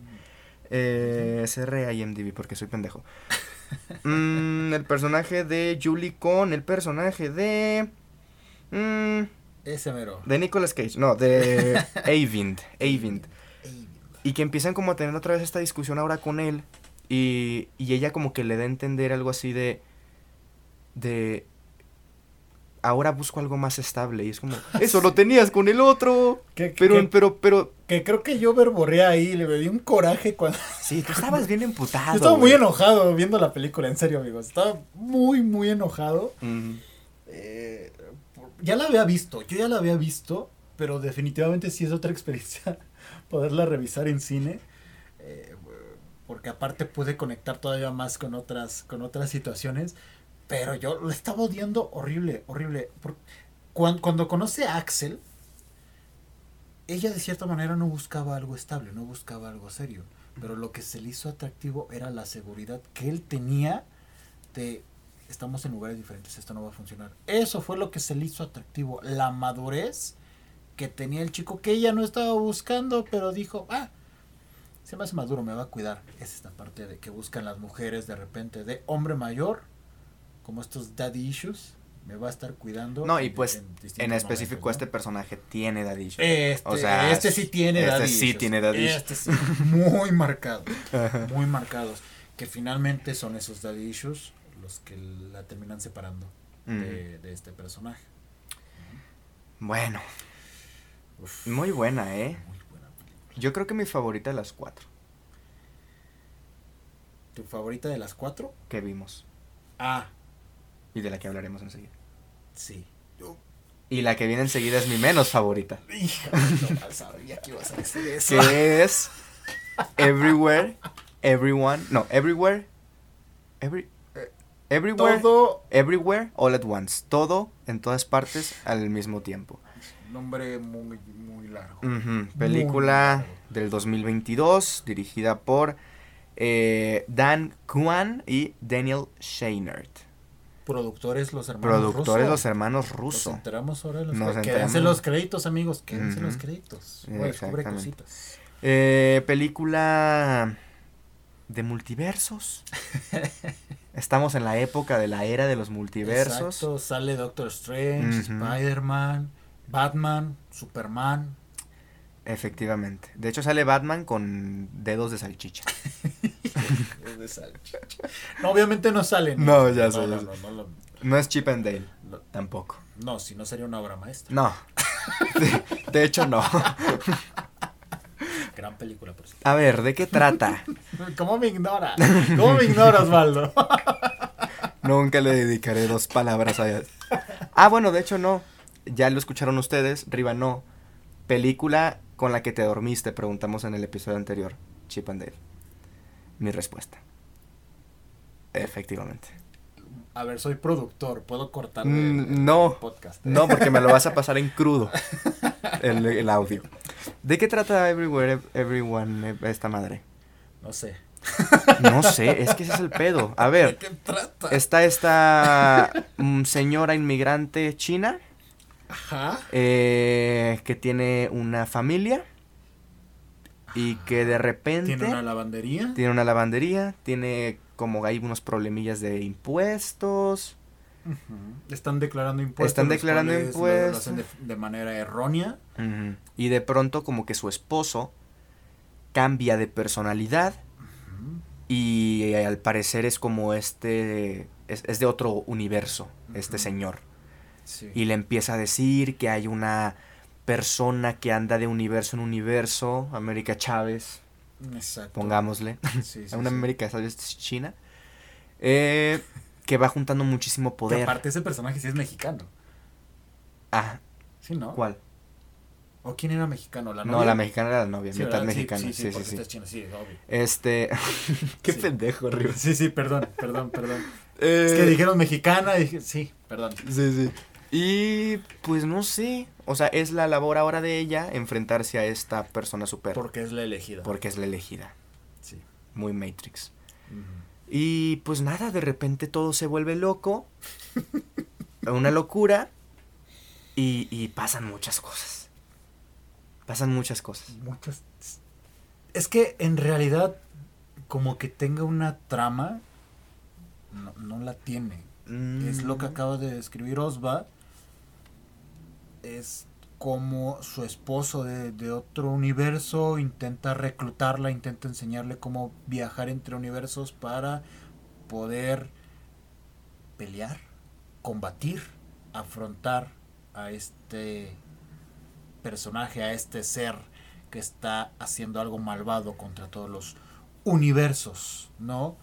Eh, IMDb porque soy pendejo. mm, el personaje de Julie con el personaje de... Mm, Ese mero. De Nicolas Cage, no, de Avind, Avind. Y que empiezan como a tener otra vez esta discusión ahora con él. Y, y ella como que le da a entender algo así de de ahora busco algo más estable y es como eso lo tenías con el otro. Pero pero pero que creo que yo verboré ahí le di un coraje cuando sí tú estabas bien emputado estaba muy enojado viendo la película en serio amigos. Estaba muy muy enojado. Eh, ya la había visto yo ya la había visto pero definitivamente sí es otra experiencia poderla revisar en cine eh, porque aparte pude conectar todavía más con otras con otras situaciones pero yo lo estaba odiando horrible, horrible. Cuando, cuando conoce a Axel, ella de cierta manera no buscaba algo estable, no buscaba algo serio. Pero lo que se le hizo atractivo era la seguridad que él tenía de estamos en lugares diferentes, esto no va a funcionar. Eso fue lo que se le hizo atractivo, la madurez que tenía el chico que ella no estaba buscando, pero dijo, ah, se me hace maduro, me va a cuidar. Es esta parte de que buscan las mujeres de repente de hombre mayor como estos daddy issues, me va a estar cuidando. No, y pues en, específico este personaje tiene daddy issues. Este, o sea, este sí tiene este daddy sí tiene daddy issues. Este sí, muy marcado, muy marcados. Que finalmente son esos daddy issues los que la terminan separando de, este personaje. Bueno. Muy buena, ¿eh? Muy buena Yo creo que mi favorita de las cuatro. ¿Tu favorita de las cuatro? Que vimos. Ah, y de la que hablaremos enseguida. Sí. Y la que viene enseguida es mi menos favorita. Hija, no sabía que ibas a decir eso. Que es Everywhere, Everyone, no, Everywhere, Every, Everywhere, todo, Everywhere, All at Once. Todo en todas partes al mismo tiempo. Nombre muy, muy largo. Película del 2022, dirigida por eh, Dan Kwan y Daniel Scheinert. Productores los hermanos Productores los hermanos rusos. Nos enteramos ahora los Nos Quédense los créditos, amigos. Quédense los créditos. descubre cositas. Eh, película de multiversos. Estamos en la época de la era de los multiversos. Exacto, sale Doctor Strange, Spider-Man, Batman, Superman. Efectivamente. De hecho sale Batman con dedos de salchicha. de salchicha. No, obviamente no salen. No, ya sé. No, es Chip and Dale. tampoco. No, si no sería una obra maestra. No. De, hecho, no. Gran película, por cierto. A ver, ¿de qué trata? ¿Cómo me ignora? ¿Cómo me ignoras, Osvaldo? Nunca le dedicaré dos palabras a ella. Ah, bueno, de hecho no. Ya lo escucharon ustedes. Riva no. Película con la que te dormiste, preguntamos en el episodio anterior. Chip and Dale. Mi respuesta. Efectivamente. A ver, soy productor, ¿puedo cortar mm, no, podcast? No, porque me lo vas a pasar en crudo, el, audio. ¿De qué trata Everywhere, Everyone, esta madre? No sé. No sé, es que ese es el pedo. A ver, ¿de qué trata? Está esta mm, señora inmigrante china. Ajá. Eh, que tiene una familia y que de repente... ¿Tiene una lavandería? Tiene una lavandería, tiene como hay unos problemillas de impuestos. Están declarando impuestos. Están declarando impuestos. de, manera errónea. Y de pronto como que su esposo cambia de personalidad y eh, al parecer es como este, es, de otro universo, este señor. Y le empieza a decir que hay una persona que anda de universo en universo, América Chávez, Exacto. pongámosle, sí, una América Chávez China, eh, que va juntando muchísimo poder. Que aparte ese personaje sí es mexicano. Ah. Sí, ¿no? ¿Cuál? ¿O quién era mexicano? ¿La novia? No, la mexicana era la novia, mitad mexicana. Sí, sí, sí. sí, Este. Qué pendejo, Río. Sí, sí, perdón, perdón, perdón. Es que eh, dijeron mexicana y dije, sí, perdón. Sí, sí. Y pues no sé. O sea, es la labor ahora de ella enfrentarse a esta persona super. Porque es la elegida. Porque es la elegida. Sí. Muy Matrix. Y pues nada, de repente todo se vuelve loco. una locura. Y, y pasan muchas cosas. Pasan muchas cosas. Muchas. Es que en realidad, como que tenga una trama, no, la tiene. Es lo que mm. acaba de describir Osva. Es como su esposo de, de, otro universo intenta reclutarla, intenta enseñarle cómo viajar entre universos para poder pelear, combatir, afrontar a este personaje, a este ser que está haciendo algo malvado contra todos los universos, ¿no?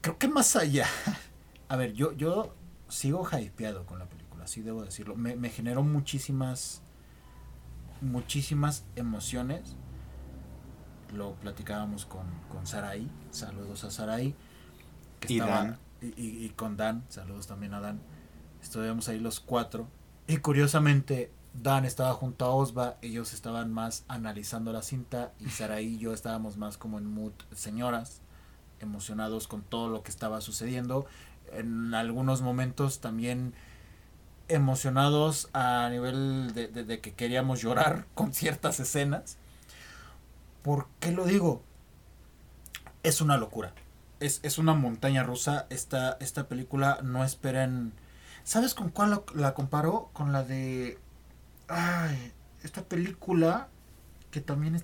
Creo que más allá. A ver, yo, yo sigo hypeado con la película, así debo decirlo. Me, me generó muchísimas, muchísimas emociones. Lo platicábamos con, con Sarai. Saludos a Sarai. Que y Dan. Y, y, con Dan. Saludos también a Dan. Estuvimos ahí los cuatro. Y curiosamente, Dan estaba junto a Osva, ellos estaban más analizando la cinta y Sara y yo estábamos más como en mood señoras, emocionados con todo lo que estaba sucediendo. En algunos momentos también emocionados a nivel de, que queríamos llorar con ciertas escenas. ¿Por qué lo digo? Es una locura. Es, es una montaña rusa. Esta, esta película no esperen... ¿Sabes con cuál la comparo? Con la de Ay, esta película que también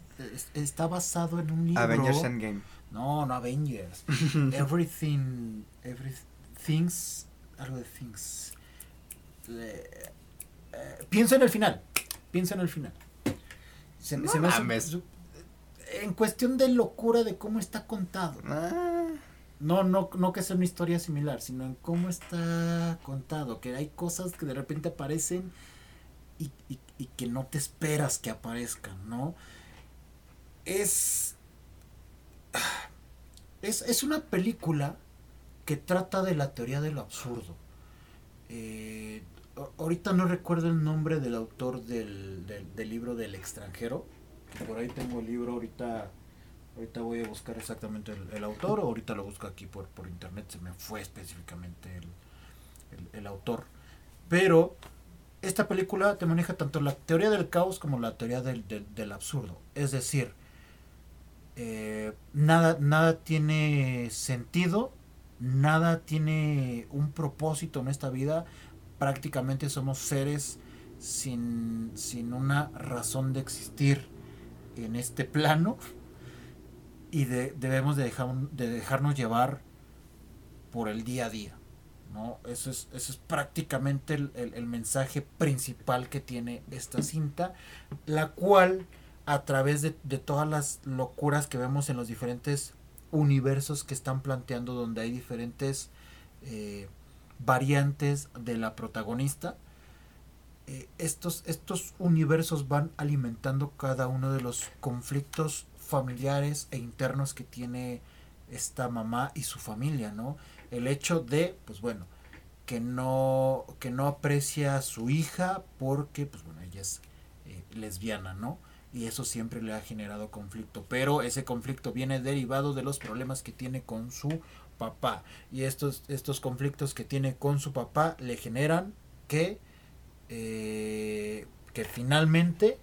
está basado en un libro. Avengers Endgame. No, no Avengers. Everything, Everything's, algo de Things. Eh, pienso en el final. Pienso en el final. Se, no me en cuestión de locura de cómo está contado. Ah. No, no, no que sea una historia similar, sino en cómo está contado. Que hay cosas que de repente aparecen y, y, que no te esperas que aparezcan, ¿no? Es, es, es una película que trata de la teoría de lo absurdo. Eh, ahorita no recuerdo el nombre del autor del, del, libro del extranjero. Por ahí tengo el libro, ahorita, ahorita voy a buscar exactamente el, autor, o ahorita lo busco aquí por, por internet, se me fue específicamente el, el autor. Pero esta película te maneja tanto la teoría del caos como la teoría del, absurdo. Es decir, eh, nada, nada tiene sentido, nada tiene un propósito en esta vida. Prácticamente somos seres sin, sin una razón de existir en este plano y debemos de, dejar, de dejarnos llevar por el día a día. ¿no? Eso es, eso es prácticamente el, mensaje principal que tiene esta cinta, la cual a través de, todas las locuras que vemos en los diferentes universos que están planteando, donde hay diferentes eh, variantes de la protagonista, eh, estos, estos universos van alimentando cada uno de los conflictos familiares e internos que tiene esta mamá y su familia, ¿no? el hecho de, pues bueno, que no, que no aprecia a su hija porque, pues bueno, ella es eh, lesbiana, ¿no? Y eso siempre le ha generado conflicto, pero ese conflicto viene derivado de los problemas que tiene con su papá. Y estos, estos conflictos que tiene con su papá le generan que, eh, que finalmente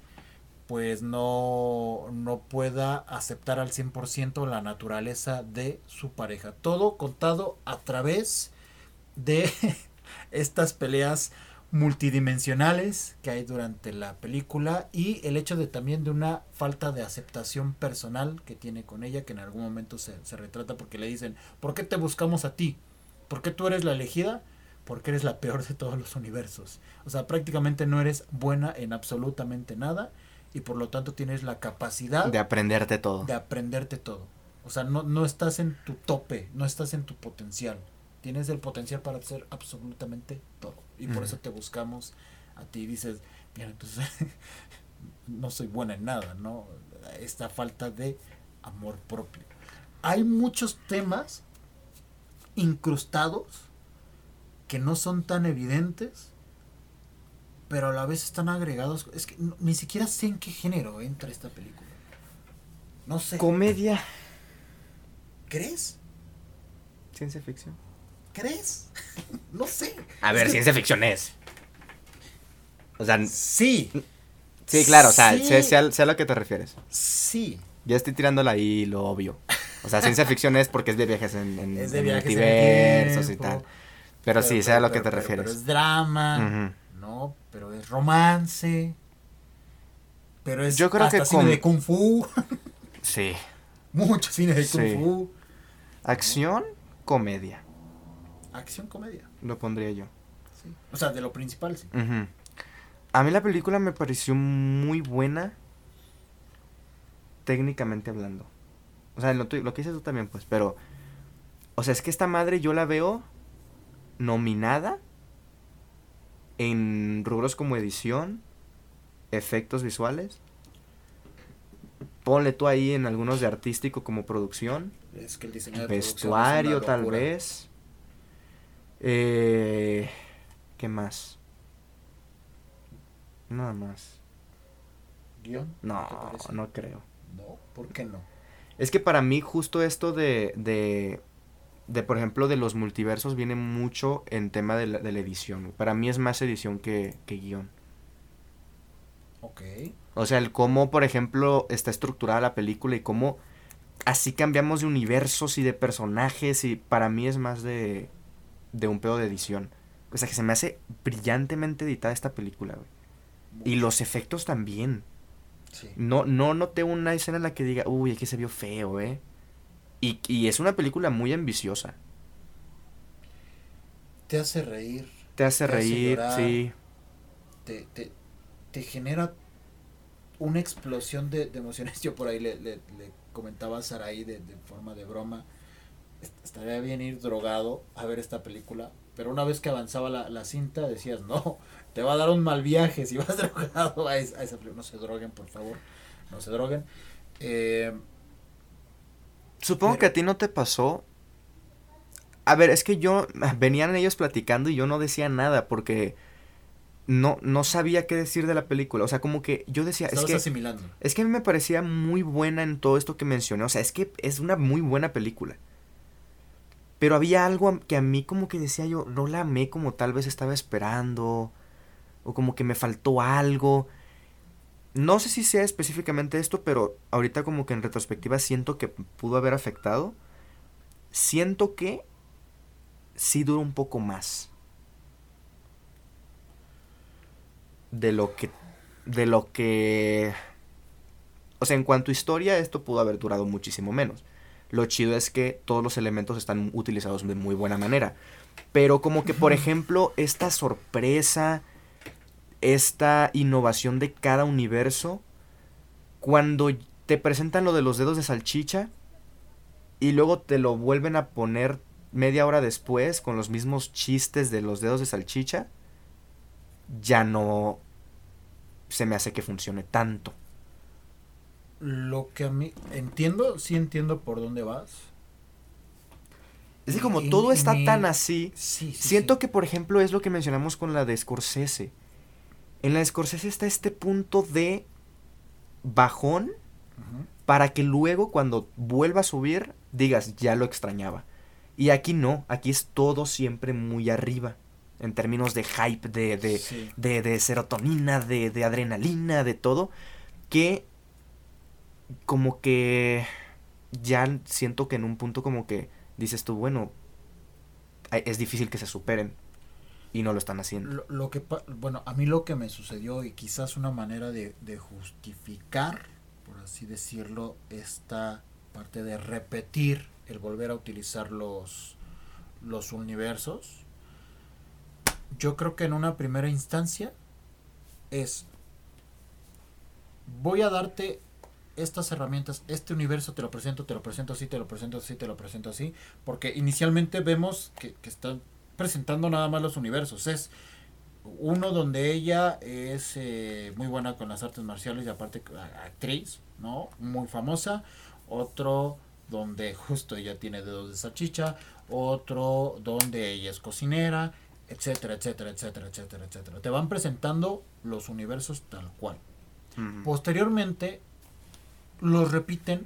pues no, no pueda aceptar al 100% la naturaleza de su pareja. Todo contado a través de estas peleas multidimensionales que hay durante la película y el hecho de también de una falta de aceptación personal que tiene con ella que en algún momento se, se retrata porque le dicen ¿por qué te buscamos a ti? ¿por qué tú eres la elegida? porque eres la peor de todos los universos o sea prácticamente no eres buena en absolutamente nada y por lo tanto tienes la capacidad de aprenderte todo. De aprenderte todo. O sea, no, no estás en tu tope, no estás en tu potencial. Tienes el potencial para hacer absolutamente todo. Y por eso te buscamos a ti. Dices, bien, entonces no soy buena en nada, ¿no? Esta falta de amor propio. Hay muchos temas incrustados que no son tan evidentes pero a la vez están agregados. Es que ni siquiera sé en qué género entra esta película. No sé. Comedia. ¿Crees? Ciencia ficción. ¿Crees? no sé. A ver, ciencia ficción es. O sea. Sí. Sí, claro, o sea, sé, a lo que te refieres. Sí. Ya estoy tirándola ahí lo obvio. O sea, ciencia ficción es porque es de viajes en, en, es de viajes multiversos y tal. Pero, sí, sé a lo que te refieres. Pero es drama. ¿no? Pero es romance. Pero es Yo creo hasta que cine de kung fu. sí. Mucho cine de kung fu. Acción, comedia. Acción, comedia. Lo pondría yo. Sí. O sea, de lo principal, sí. A mí la película me pareció muy buena. Técnicamente hablando. O sea, lo, lo que dices tú también, pues. Pero. O sea, es que esta madre yo la veo nominada en rubros como edición, efectos visuales. Ponle tú ahí en algunos de artístico como producción. Es que el diseño de vestuario tal vez. Eh, ¿Qué más? Nada más. ¿Guión? No, no creo. No, ¿por qué no? Es que para mí justo esto de, de de, por ejemplo, de los multiversos viene mucho en tema de la, de la edición. Para mí es más edición que, que guion. Ok. O sea, el cómo, por ejemplo, está estructurada la película y cómo así cambiamos de universos y de personajes y para mí es más de, de un pedo de edición. O sea, que se me hace brillantemente editada esta película, güey. Y los efectos también. Sí. No, no noté una escena en la que diga, uy, aquí se vio feo, eh. Y, y es una película muy ambiciosa. Te hace reír. Te hace reír, sí. Te, te, te, genera una explosión de, de, emociones. Yo por ahí le, le, le comentaba a Saraí de, de, forma de broma. Estaría bien ir drogado a ver esta película. Pero una vez que avanzaba la, la cinta decías, no, te va a dar un mal viaje si vas drogado a esa, a esa película. No se droguen, por favor. No se droguen. Eh, Supongo que a ti no te pasó. A ver, es que yo venían ellos platicando y yo no decía nada porque no, no sabía qué decir de la película. O sea, como que yo decía. es que, asimilando. Es que a mí me parecía muy buena en todo esto que mencioné. O sea, es que es una muy buena película. Pero había algo que a mí como que decía yo, no la amé como tal vez estaba esperando. O como que me faltó algo. No sé si sea específicamente esto, pero ahorita como que en retrospectiva siento que pudo haber afectado. Siento que sí dura un poco más. De lo que... De lo que... O sea, en cuanto a historia, esto pudo haber durado muchísimo menos. Lo chido es que todos los elementos están utilizados de muy buena manera. Pero como que, por ejemplo, esta sorpresa esta innovación de cada universo cuando te presentan lo de los dedos de salchicha y luego te lo vuelven a poner media hora después con los mismos chistes de los dedos de salchicha, ya no se me hace que funcione tanto. Lo que a mí entiendo, sí entiendo por dónde vas. Es que como todo está tan así, sí, siento que por ejemplo es lo que mencionamos con la de Scorsese en la Scorsese está este punto de bajón para que luego cuando vuelva a subir digas, ya lo extrañaba. Y aquí no, aquí es todo siempre muy arriba. En términos de hype, de, de, de, de serotonina, de, de, adrenalina, de todo. que como que ya siento que en un punto como que dices tú, bueno, es difícil que se superen y no lo están haciendo. Lo, que, bueno, a mí lo que me sucedió y quizás una manera de, de justificar, por así decirlo, esta parte de repetir el volver a utilizar los, los universos, yo creo que en una primera instancia es, voy a darte estas herramientas, este universo te lo presento, te lo presento así, te lo presento así, te lo presento así, porque inicialmente vemos que, que están presentando nada más los universos, es uno donde ella es eh, muy buena con las artes marciales y aparte actriz, ¿no? Muy famosa, otro donde justo ella tiene dedos de salchicha, otro donde ella es cocinera, etcétera, etcétera, etcétera, etcétera, etcétera. Te van presentando los universos tal cual. Posteriormente los repiten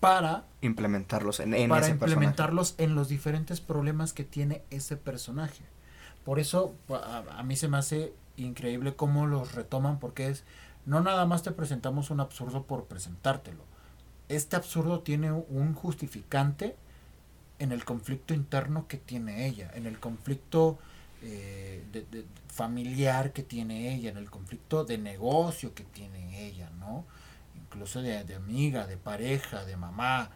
para implementarlos en, para implementarlos en los diferentes problemas que tiene ese personaje. Por eso a, mí se me hace increíble cómo los retoman porque es no nada más te presentamos un absurdo por presentártelo. Este absurdo tiene un justificante en el conflicto interno que tiene ella, en el conflicto eh, familiar que tiene ella, en el conflicto de negocio que tiene ella, ¿no? Incluso de, de amiga, de pareja, de mamá,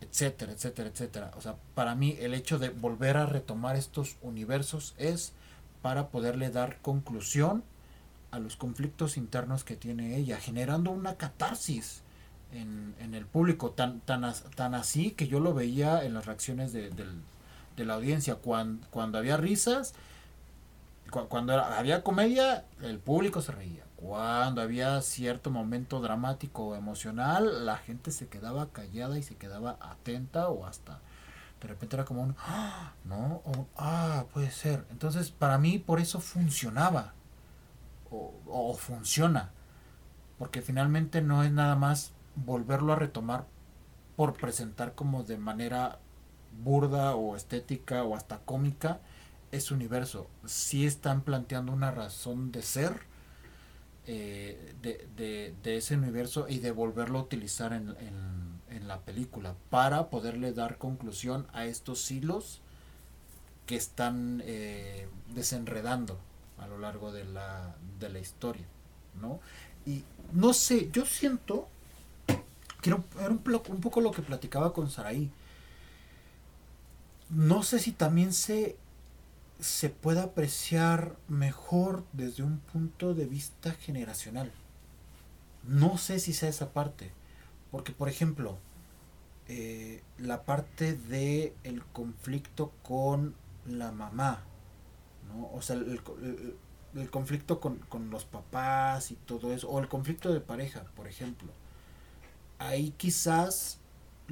etcétera, etcétera, etcétera. O sea, para mí el hecho de volver a retomar estos universos es para poderle dar conclusión a los conflictos internos que tiene ella, generando una catarsis en, en el público, tan, tan, tan así que yo lo veía en las reacciones de, de la audiencia, cuando, cuando había risas, cuando había comedia, el público se reía. Cuando había cierto momento dramático o emocional, la gente se quedaba callada y se quedaba atenta o hasta de repente era como un, ah, no, o, ah, puede ser. Entonces, para mí, por eso funcionaba. O, o, funciona. Porque finalmente no es nada más volverlo a retomar por presentar como de manera burda o estética o hasta cómica ese universo. Si están planteando una razón de ser eh, de, de, ese universo y de volverlo a utilizar en, en, la película para poderle dar conclusión a estos hilos que están eh, desenredando a lo largo de la, de la historia, ¿no? Y no sé, yo siento que era un, un poco lo que platicaba con Saraí. No sé si también se se puede apreciar mejor desde un punto de vista generacional. No sé si sea esa parte, porque por ejemplo, eh, la parte de el conflicto con la mamá, ¿no? O sea, el, conflicto con, con, los papás y todo eso, o el conflicto de pareja, por ejemplo. Ahí quizás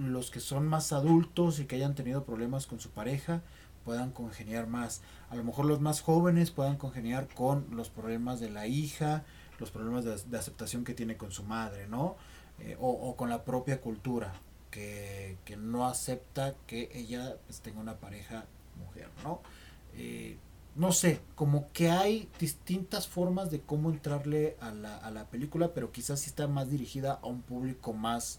los que son más adultos y que hayan tenido problemas con su pareja, puedan congeniar más. A lo mejor los más jóvenes puedan congeniar con los problemas de la hija, los problemas de, aceptación que tiene con su madre, ¿no? Eh, o, con la propia cultura, que, no acepta que ella pues, tenga una pareja mujer, ¿no? Eh, no sé, como que hay distintas formas de cómo entrarle a la, a la película, pero quizás sí está más dirigida a un público más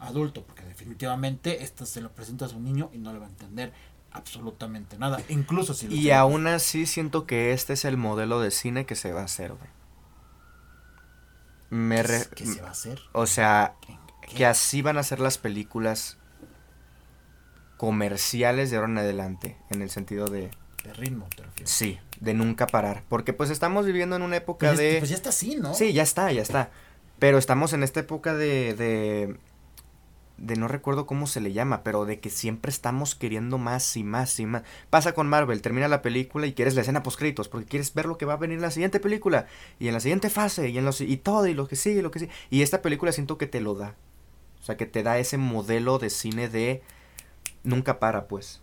adulto, porque definitivamente esta se lo presenta a un niño y no le va a entender absolutamente nada, incluso si... Y aún así siento que este es el modelo de cine que se va a hacer, güey. Me ¿Qué se va a hacer? O sea, que así van a ser las películas comerciales de ahora en adelante, en el sentido de... De ritmo, te refieres. Sí, de nunca parar. Porque pues estamos viviendo en una época pues de... Pues ya está así, ¿no? Sí, ya está, ya está. Pero estamos en esta época de, de de no recuerdo cómo se le llama, pero de que siempre estamos queriendo más y más y más. Pasa con Marvel, termina la película y quieres la escena post créditos porque quieres ver lo que va a venir en la siguiente película y en la siguiente fase y en los y todo y lo que sigue, lo que sigue. Y esta película siento que te lo da. O sea, que te da ese modelo de cine de nunca para, pues.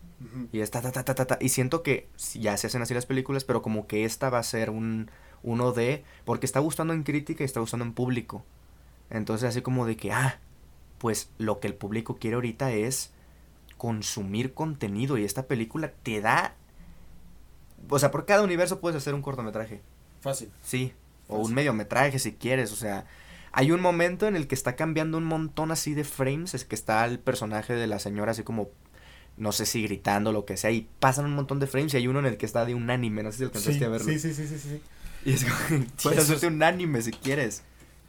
Y está ta, ta, ta, ta, ta, y siento que ya se hacen así las películas, pero como que esta va a ser un uno de porque está gustando en crítica y está gustando en público. Entonces así como de que ah, pues lo que el público quiere ahorita es consumir contenido y esta película te da... O sea, por cada universo puedes hacer un cortometraje. Fácil. Sí. O un mediometraje si quieres, o sea, hay un momento en el que está cambiando un montón así de frames, es que está el personaje de la señora así como no sé si gritando lo que sea y pasan un montón de frames y hay uno en el que está de un anime, no sé si alcanzaste a verlo. Sí, sí, sí, sí, sí. Y es como, puedes hacerte un anime si quieres,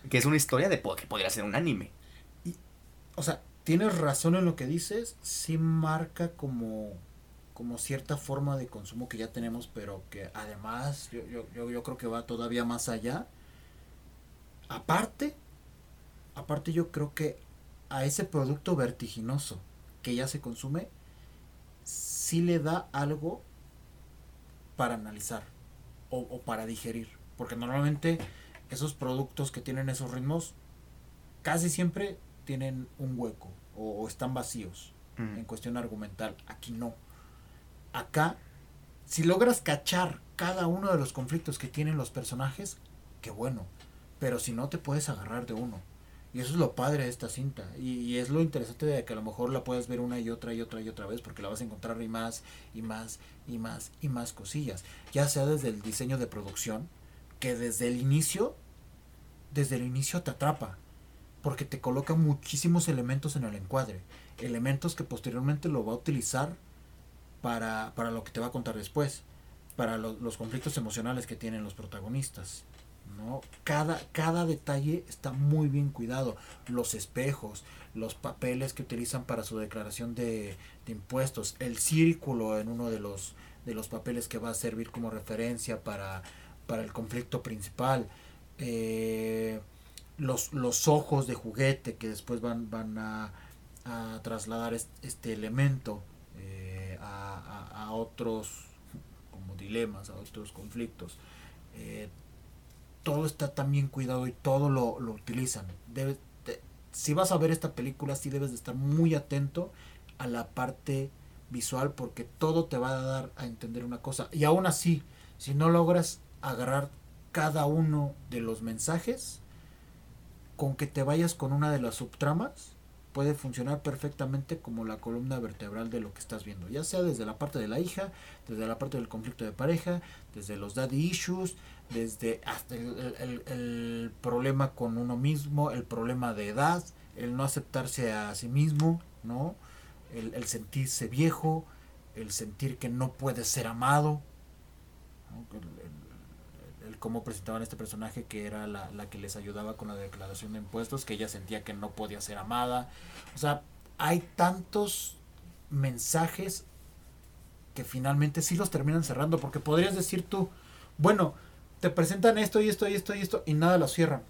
que es una historia de que podría ser un anime. O sea, tienes razón en lo que dices, sí marca como como cierta forma de consumo que ya tenemos, pero que además yo, yo, yo, creo que va todavía más allá. Aparte, aparte yo creo que a ese producto vertiginoso que ya se consume, sí le da algo para analizar o para digerir. Porque normalmente esos productos que tienen esos ritmos casi siempre tienen un hueco o, están vacíos en cuestión argumental. Aquí no acá, si logras cachar cada uno de los conflictos que tienen los personajes, qué bueno. Pero si no, te puedes agarrar de uno. Y eso es lo padre de esta cinta. Y, es lo interesante de que a lo mejor la puedes ver una y otra y otra y otra vez porque la vas a encontrar y más y más y más y más cosillas. Ya sea desde el diseño de producción, que desde el inicio, desde el inicio te atrapa. Porque te coloca muchísimos elementos en el encuadre. Elementos que posteriormente lo va a utilizar para, para lo que te va a contar después, para los conflictos emocionales que tienen los protagonistas. ¿no? Cada, cada detalle está muy bien cuidado. Los espejos, los papeles que utilizan para su declaración de, impuestos, el círculo en uno de los, de los papeles que va a servir como referencia para, para el conflicto principal. Eh, los, los ojos de juguete que después van, van a, a trasladar este elemento a, otros como dilemas, a otros conflictos. Eh, todo está tan bien cuidado y todo lo, lo utilizan. si vas a ver esta película, sí debes de estar muy atento a la parte visual porque todo te va a dar a entender una cosa. Y aún así, si no logras agarrar cada uno de los mensajes, con que te vayas con una de las subtramas, puede funcionar perfectamente como la columna vertebral de lo que estás viendo, ya sea desde la parte de la hija, desde la parte del conflicto de pareja, desde los daddy issues, desde hasta el, problema con uno mismo, el problema de edad, el no aceptarse a sí mismo, ¿no? El, sentirse viejo, el sentir que no puede ser amado, cómo presentaban este personaje que era la, la, que les ayudaba con la declaración de impuestos, que ella sentía que no podía ser amada. O sea, hay tantos mensajes que finalmente sí los terminan cerrando, porque podrías decir tú, bueno, te presentan esto y esto y esto y esto y nada lo cierran.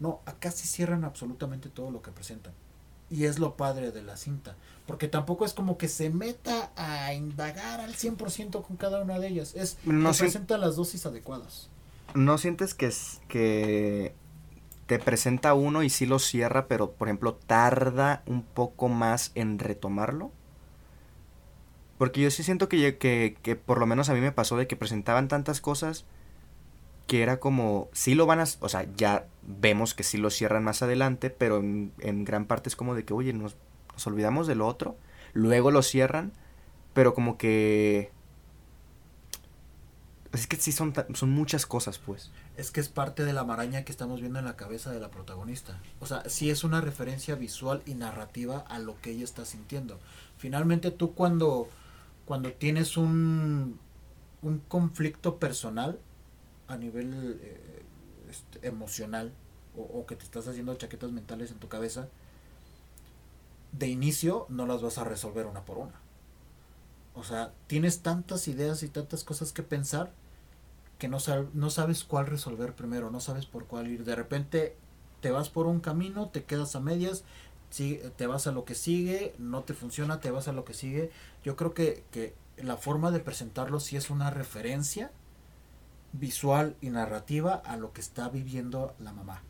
No, acá sí cierran absolutamente todo lo que presentan. Y es lo padre de la cinta. Porque tampoco es como que se meta a indagar al 100% con cada una de ellas. Es no presenta las dosis adecuadas. ¿No sientes que, es, que te presenta uno y sí lo cierra, pero por ejemplo tarda un poco más en retomarlo? Porque yo sí siento que, que, que por lo menos a mí me pasó de que presentaban tantas cosas que era como, sí lo van a, o sea, ya vemos que sí lo cierran más adelante, pero en, gran parte es como de que, oye, nos, nos, olvidamos de lo otro, luego lo cierran, pero como que... Es que sí son, son muchas cosas, pues. Es que es parte de la maraña que estamos viendo en la cabeza de la protagonista. O sea, sí es una referencia visual y narrativa a lo que ella está sintiendo. Finalmente tú cuando, cuando tienes un, un conflicto personal, a nivel eh, emocional o, que te estás haciendo chaquetas mentales en tu cabeza, de inicio no las vas a resolver una por una. O sea, tienes tantas ideas y tantas cosas que pensar que no, no sabes cuál resolver primero, no sabes por cuál ir. De repente te vas por un camino, te quedas a medias, te vas a lo que sigue, no te funciona, te vas a lo que sigue. Yo creo que, que la forma de presentarlo sí es una referencia visual y narrativa a lo que está viviendo la mamá,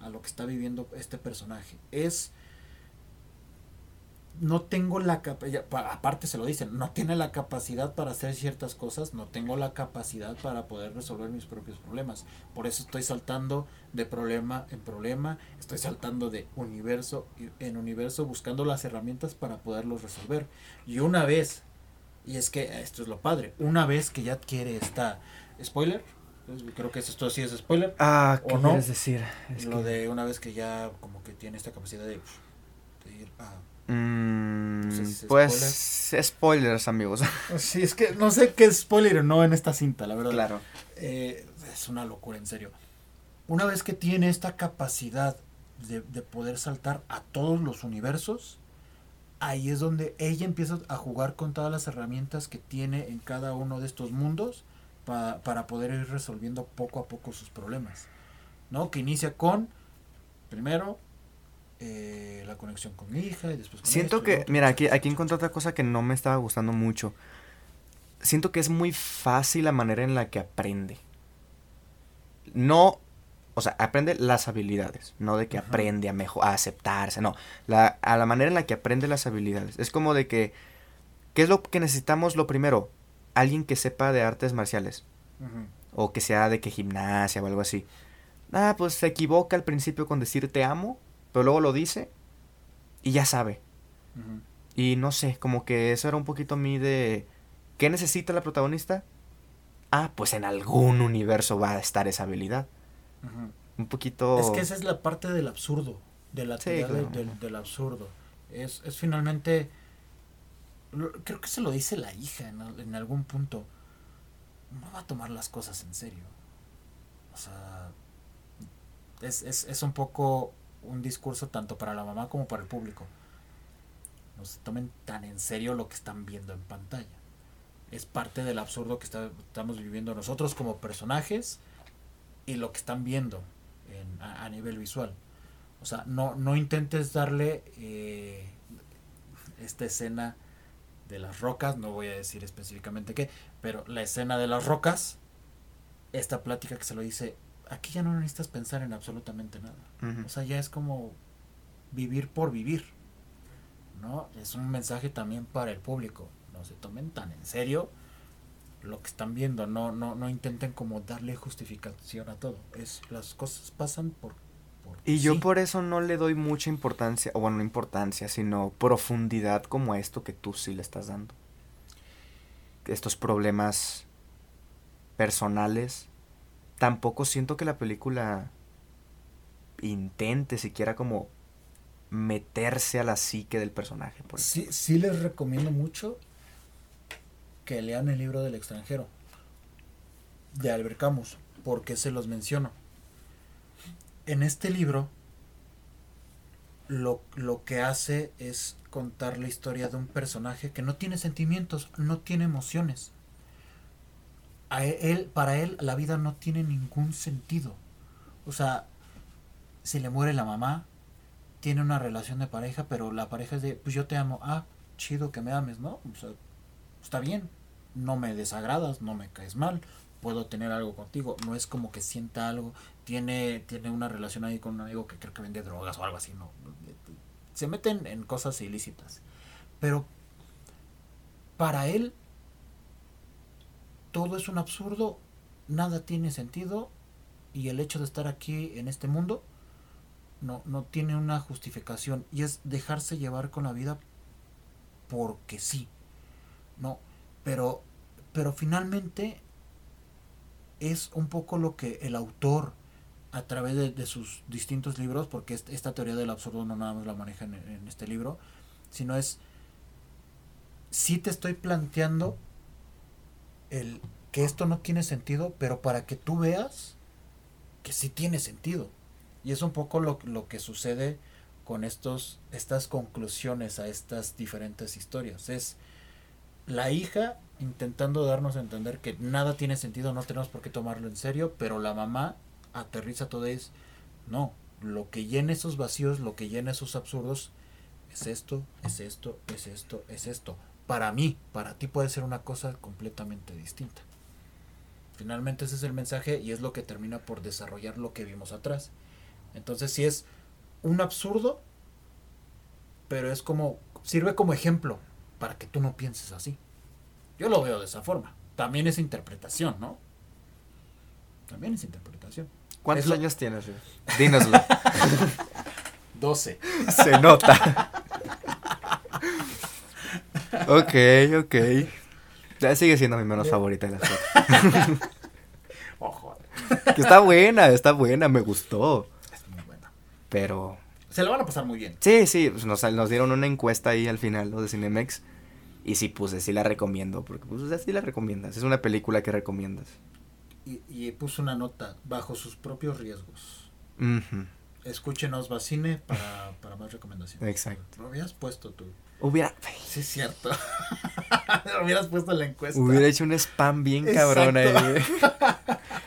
a lo que está viviendo este personaje. Es no tengo la capacidad, aparte se lo dicen, no tiene la capacidad para hacer ciertas cosas, no tengo la capacidad para poder resolver mis propios problemas. Por eso estoy saltando de problema en problema, estoy saltando de universo en universo buscando las herramientas para poderlos resolver. Y una vez, y es que esto es lo padre, una vez que ya adquiere esta spoiler, Creo que esto sí es spoiler. Ah, ¿qué quieres decir? lo de una vez que ya como que tiene esta capacidad de, ir a... Mm, pues spoilers. amigos. Sí, es que no sé qué es spoiler o no en esta cinta, la verdad. Claro. Eh, es una locura, en serio. Una vez que tiene esta capacidad de, de poder saltar a todos los universos, ahí es donde ella empieza a jugar con todas las herramientas que tiene en cada uno de estos mundos para poder ir resolviendo poco a poco sus problemas. ¿No? Que inicia con, primero, eh, la conexión con mi hija y después con Siento que, mira, aquí, aquí encontré otra cosa que no me estaba gustando mucho. Siento que es muy fácil la manera en la que aprende. No o sea, aprende las habilidades, no de que aprende a, mejor, a aceptarse, no, la, a la manera en la que aprende las habilidades. Es como de que, ¿qué es lo que necesitamos lo primero? Alguien que sepa de artes marciales. O que sea de que gimnasia o algo así. Ah, pues se equivoca al principio con decir te amo, pero luego lo dice y ya sabe. Y no sé, como que eso era un poquito a mí de... ¿Qué necesita la protagonista? Ah, pues en algún universo va a estar esa habilidad. Un poquito... Es que esa es la parte del absurdo, de la teoría del, absurdo. Es, es finalmente... Creo que se lo dice la hija en, algún punto. No va a tomar las cosas en serio. O sea, es, es, es un poco un discurso tanto para la mamá como para el público. No se tomen tan en serio lo que están viendo en pantalla. Es parte del absurdo que estamos viviendo nosotros como personajes y lo que están viendo a, nivel visual. O sea, no, no intentes darle eh, esta escena de las rocas, no voy a decir específicamente qué, pero la escena de las rocas, esta plática que se lo dice, aquí ya no necesitas pensar en absolutamente nada. O sea, ya es como vivir por vivir. ¿No? Es un mensaje también para el público. No se tomen tan en serio lo que están viendo, no, no, no intenten como darle justificación a todo. Es, las cosas pasan por... y yo por eso no le doy mucha importancia, o bueno, no importancia, sino profundidad como a esto que tú sí le estás dando. Estos problemas personales. Tampoco siento que la película intente siquiera como meterse a la psique del personaje. Por sí, sí les recomiendo mucho que lean el libro del extranjero de Albert Camus, porque se los menciono. En este libro lo, lo, que hace es contar la historia de un personaje que no tiene sentimientos, no tiene emociones. A él, para él la vida no tiene ningún sentido. O sea, si le muere la mamá, tiene una relación de pareja, pero la pareja es de, pues yo te amo, ah, chido que me ames, ¿no? O sea, está bien, no me desagradas, no me caes mal, puedo tener algo contigo, no es como que sienta algo, tiene, tiene una relación ahí con un amigo que creo que vende drogas o algo así, no. Se meten en cosas ilícitas. Pero para él todo es un absurdo, nada tiene sentido y el hecho de estar aquí en este mundo no, no tiene una justificación y es dejarse llevar con la vida porque sí. No, pero, pero finalmente es un poco lo que el autor, a través de, sus distintos libros, porque esta teoría del absurdo no nada más la maneja en, este libro, sino es, sí te estoy planteando el que esto no tiene sentido, pero para que tú veas que sí tiene sentido. Y es un poco lo, lo que sucede con estos, estas conclusiones a estas diferentes historias. Es la hija intentando darnos a entender que nada tiene sentido, no tenemos por qué tomarlo en serio, pero la mamá aterriza todo es, no, lo que llena esos vacíos, lo que llena esos absurdos, es esto, es esto, es esto, es esto. Para mí, para ti puede ser una cosa completamente distinta. Finalmente ese es el mensaje y es lo que termina por desarrollar lo que vimos atrás. Entonces si es un absurdo, pero es como, sirve como ejemplo para que tú no pienses así. Yo lo veo de esa forma. También es interpretación, ¿no? También es interpretación. ¿Cuántos años tienes? Dínoslo. 12. Se nota. ok, ok. Ya sigue siendo mi menos favorita de la serie. Ojo. que está buena, está buena, me gustó. Es muy buena. Pero Se la van a pasar muy bien. sí, sí, pues nos, nos dieron una encuesta ahí al final, ¿no? De Cinemex. Y sí, pues sí la recomiendo, porque pues sí la recomiendas. Es una película que recomiendas. Y, y puso una nota, bajo sus propios riesgos. Escúchenos Bacine para, para más recomendaciones. Exacto. Lo habías puesto tú. Hubiera, Sí, es cierto. Hubieras puesto la encuesta. hubiera hecho un spam bien cabrón ahí.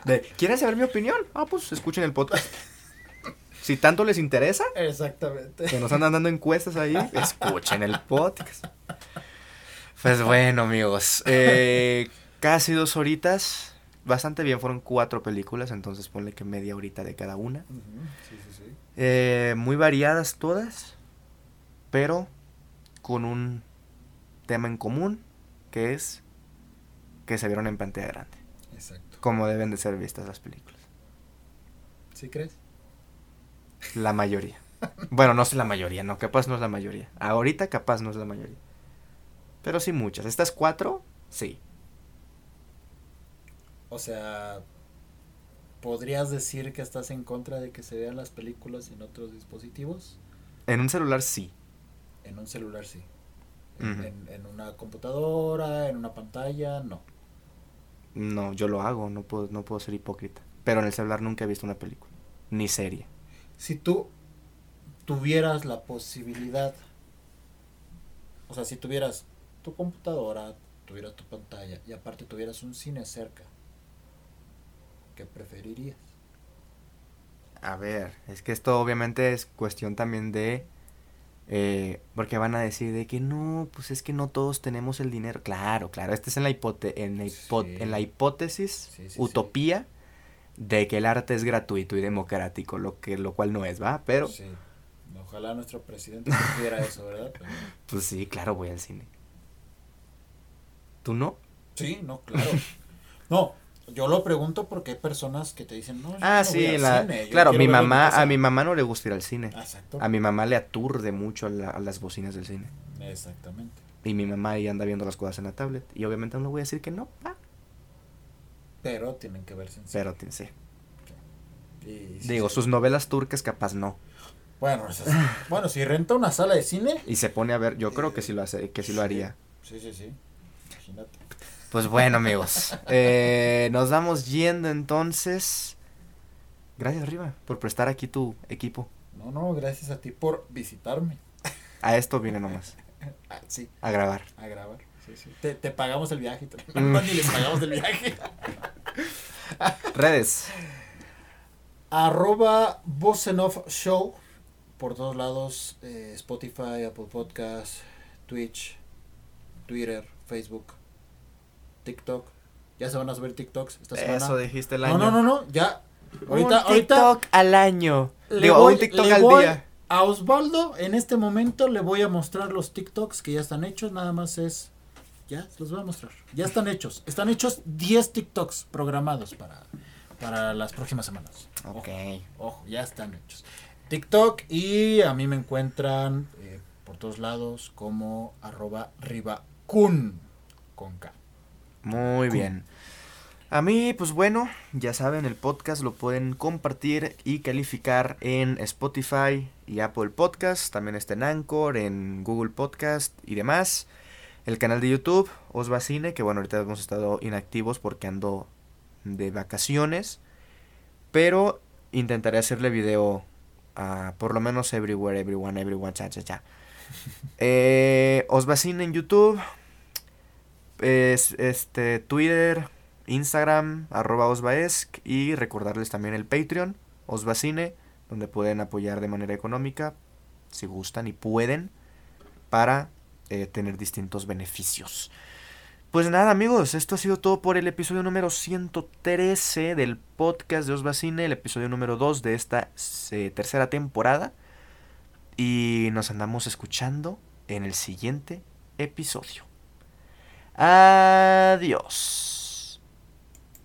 De, ¿quieren saber mi opinión? Ah, pues escuchen el podcast. Si tanto les interesa, Exactamente. que nos andan dando encuestas ahí, escuchen el podcast. Pues bueno, amigos, eh, casi dos horitas, bastante bien, fueron cuatro películas, entonces ponle que media horita de cada una. Sí, sí, sí. Eh, muy variadas todas, pero con un tema en común, que es que se vieron en pantalla grande, Exacto. como deben de ser vistas las películas. ¿Sí crees? La mayoría. Bueno, no es la mayoría, no, capaz no es la mayoría. Ahorita capaz no es la mayoría. Pero sí muchas. Estas cuatro, sí. O sea, ¿podrías decir que estás en contra de que se vean las películas en otros dispositivos? En un celular sí. En un celular sí. En, en una computadora, en una pantalla, no. No, yo lo hago, no puedo, no puedo ser hipócrita. Pero en el celular nunca he visto una película. Ni serie. Si tú tuvieras la posibilidad, o sea, si tuvieras tu computadora, tuvieras tu pantalla y aparte tuvieras un cine cerca, ¿qué preferirías? A ver, es que esto obviamente es cuestión también de... eh, porque van a decir de que no, pues es que no todos tenemos el dinero. Claro, claro, este es en la, hipote en la, hipo- Sí. en la hipótesis, Sí, sí, sí. utopía, de que el arte es gratuito y democrático, lo, que, lo cual no es, ¿va? Pero. Ojalá nuestro presidente supiera eso, ¿verdad? Pero- pues sí, claro, voy al cine. ¿Tú no? sí, no, claro. No, yo lo pregunto porque hay personas que te dicen, no, yo Ah, no sí, voy al en la- cine, claro, mi mamá, casa". a mi mamá no le gusta ir al cine. Exacto. A mi mamá le aturde mucho a, la- a las bocinas del cine. Exactamente. Y mi mamá ahí anda viendo las cosas en la tablet. Y obviamente no le voy a decir que no, Pero tienen que verse en pero sí. Y sí, Digo, sí. sus novelas turcas capaz no. Bueno, esas- bueno, si renta una sala de cine. Y se pone a ver, yo creo que sí lo hace, que sí lo haría. Sí, sí, sí. Imagínate. Pues bueno, amigos. eh, nos vamos yendo entonces. Gracias, Riva, por prestar aquí tu equipo. No, no, gracias a ti por visitarme. A esto viene nomás, Ah, sí, a grabar. a grabar. Sí, sí. Te, te pagamos el viaje. te- Mm. Ni les pagamos el viaje. Redes. Arroba Voz en Off Show. Por todos lados. eh, Spotify, Apple Podcast, Twitch, Twitter, Facebook, TikTok. Ya se van a subir TikToks esta semana. Eso dijiste el no, año. no, no, no. Ya. Ahorita, un ahorita. TikTok al año. le Digo, voy- un TikTok le al voy- día. A Osvaldo, en este momento le voy a mostrar los TikToks que ya están hechos. Nada más es. Ya, los voy a mostrar. Ya están hechos. Están hechos 10 TikToks programados para, para las próximas semanas. Ok. Ojo, ya están hechos. TikTok y a mí me encuentran eh, por todos lados como arroba ribacun con K. Muy bien. A mí, pues bueno, ya saben, el podcast lo pueden compartir y calificar en Spotify y Apple Podcast. También está en Anchor, en Google Podcast y demás. El canal de YouTube, Osvacine, que bueno, ahorita hemos estado inactivos porque ando de vacaciones. Pero intentaré hacerle video a por lo menos everywhere, everyone, everyone, cha, cha, cha. Eh, en YouTube. Es, este, Twitter, Instagram, arroba. Y recordarles también el Patreon, Osvacine, donde pueden apoyar de manera económica, si gustan y pueden, para eh, tener distintos beneficios. Pues nada amigos, esto ha sido todo por el episodio número 113 del podcast de Osvacine, el episodio número 2 de esta eh, tercera temporada. Y nos andamos escuchando en el siguiente episodio. Adiós.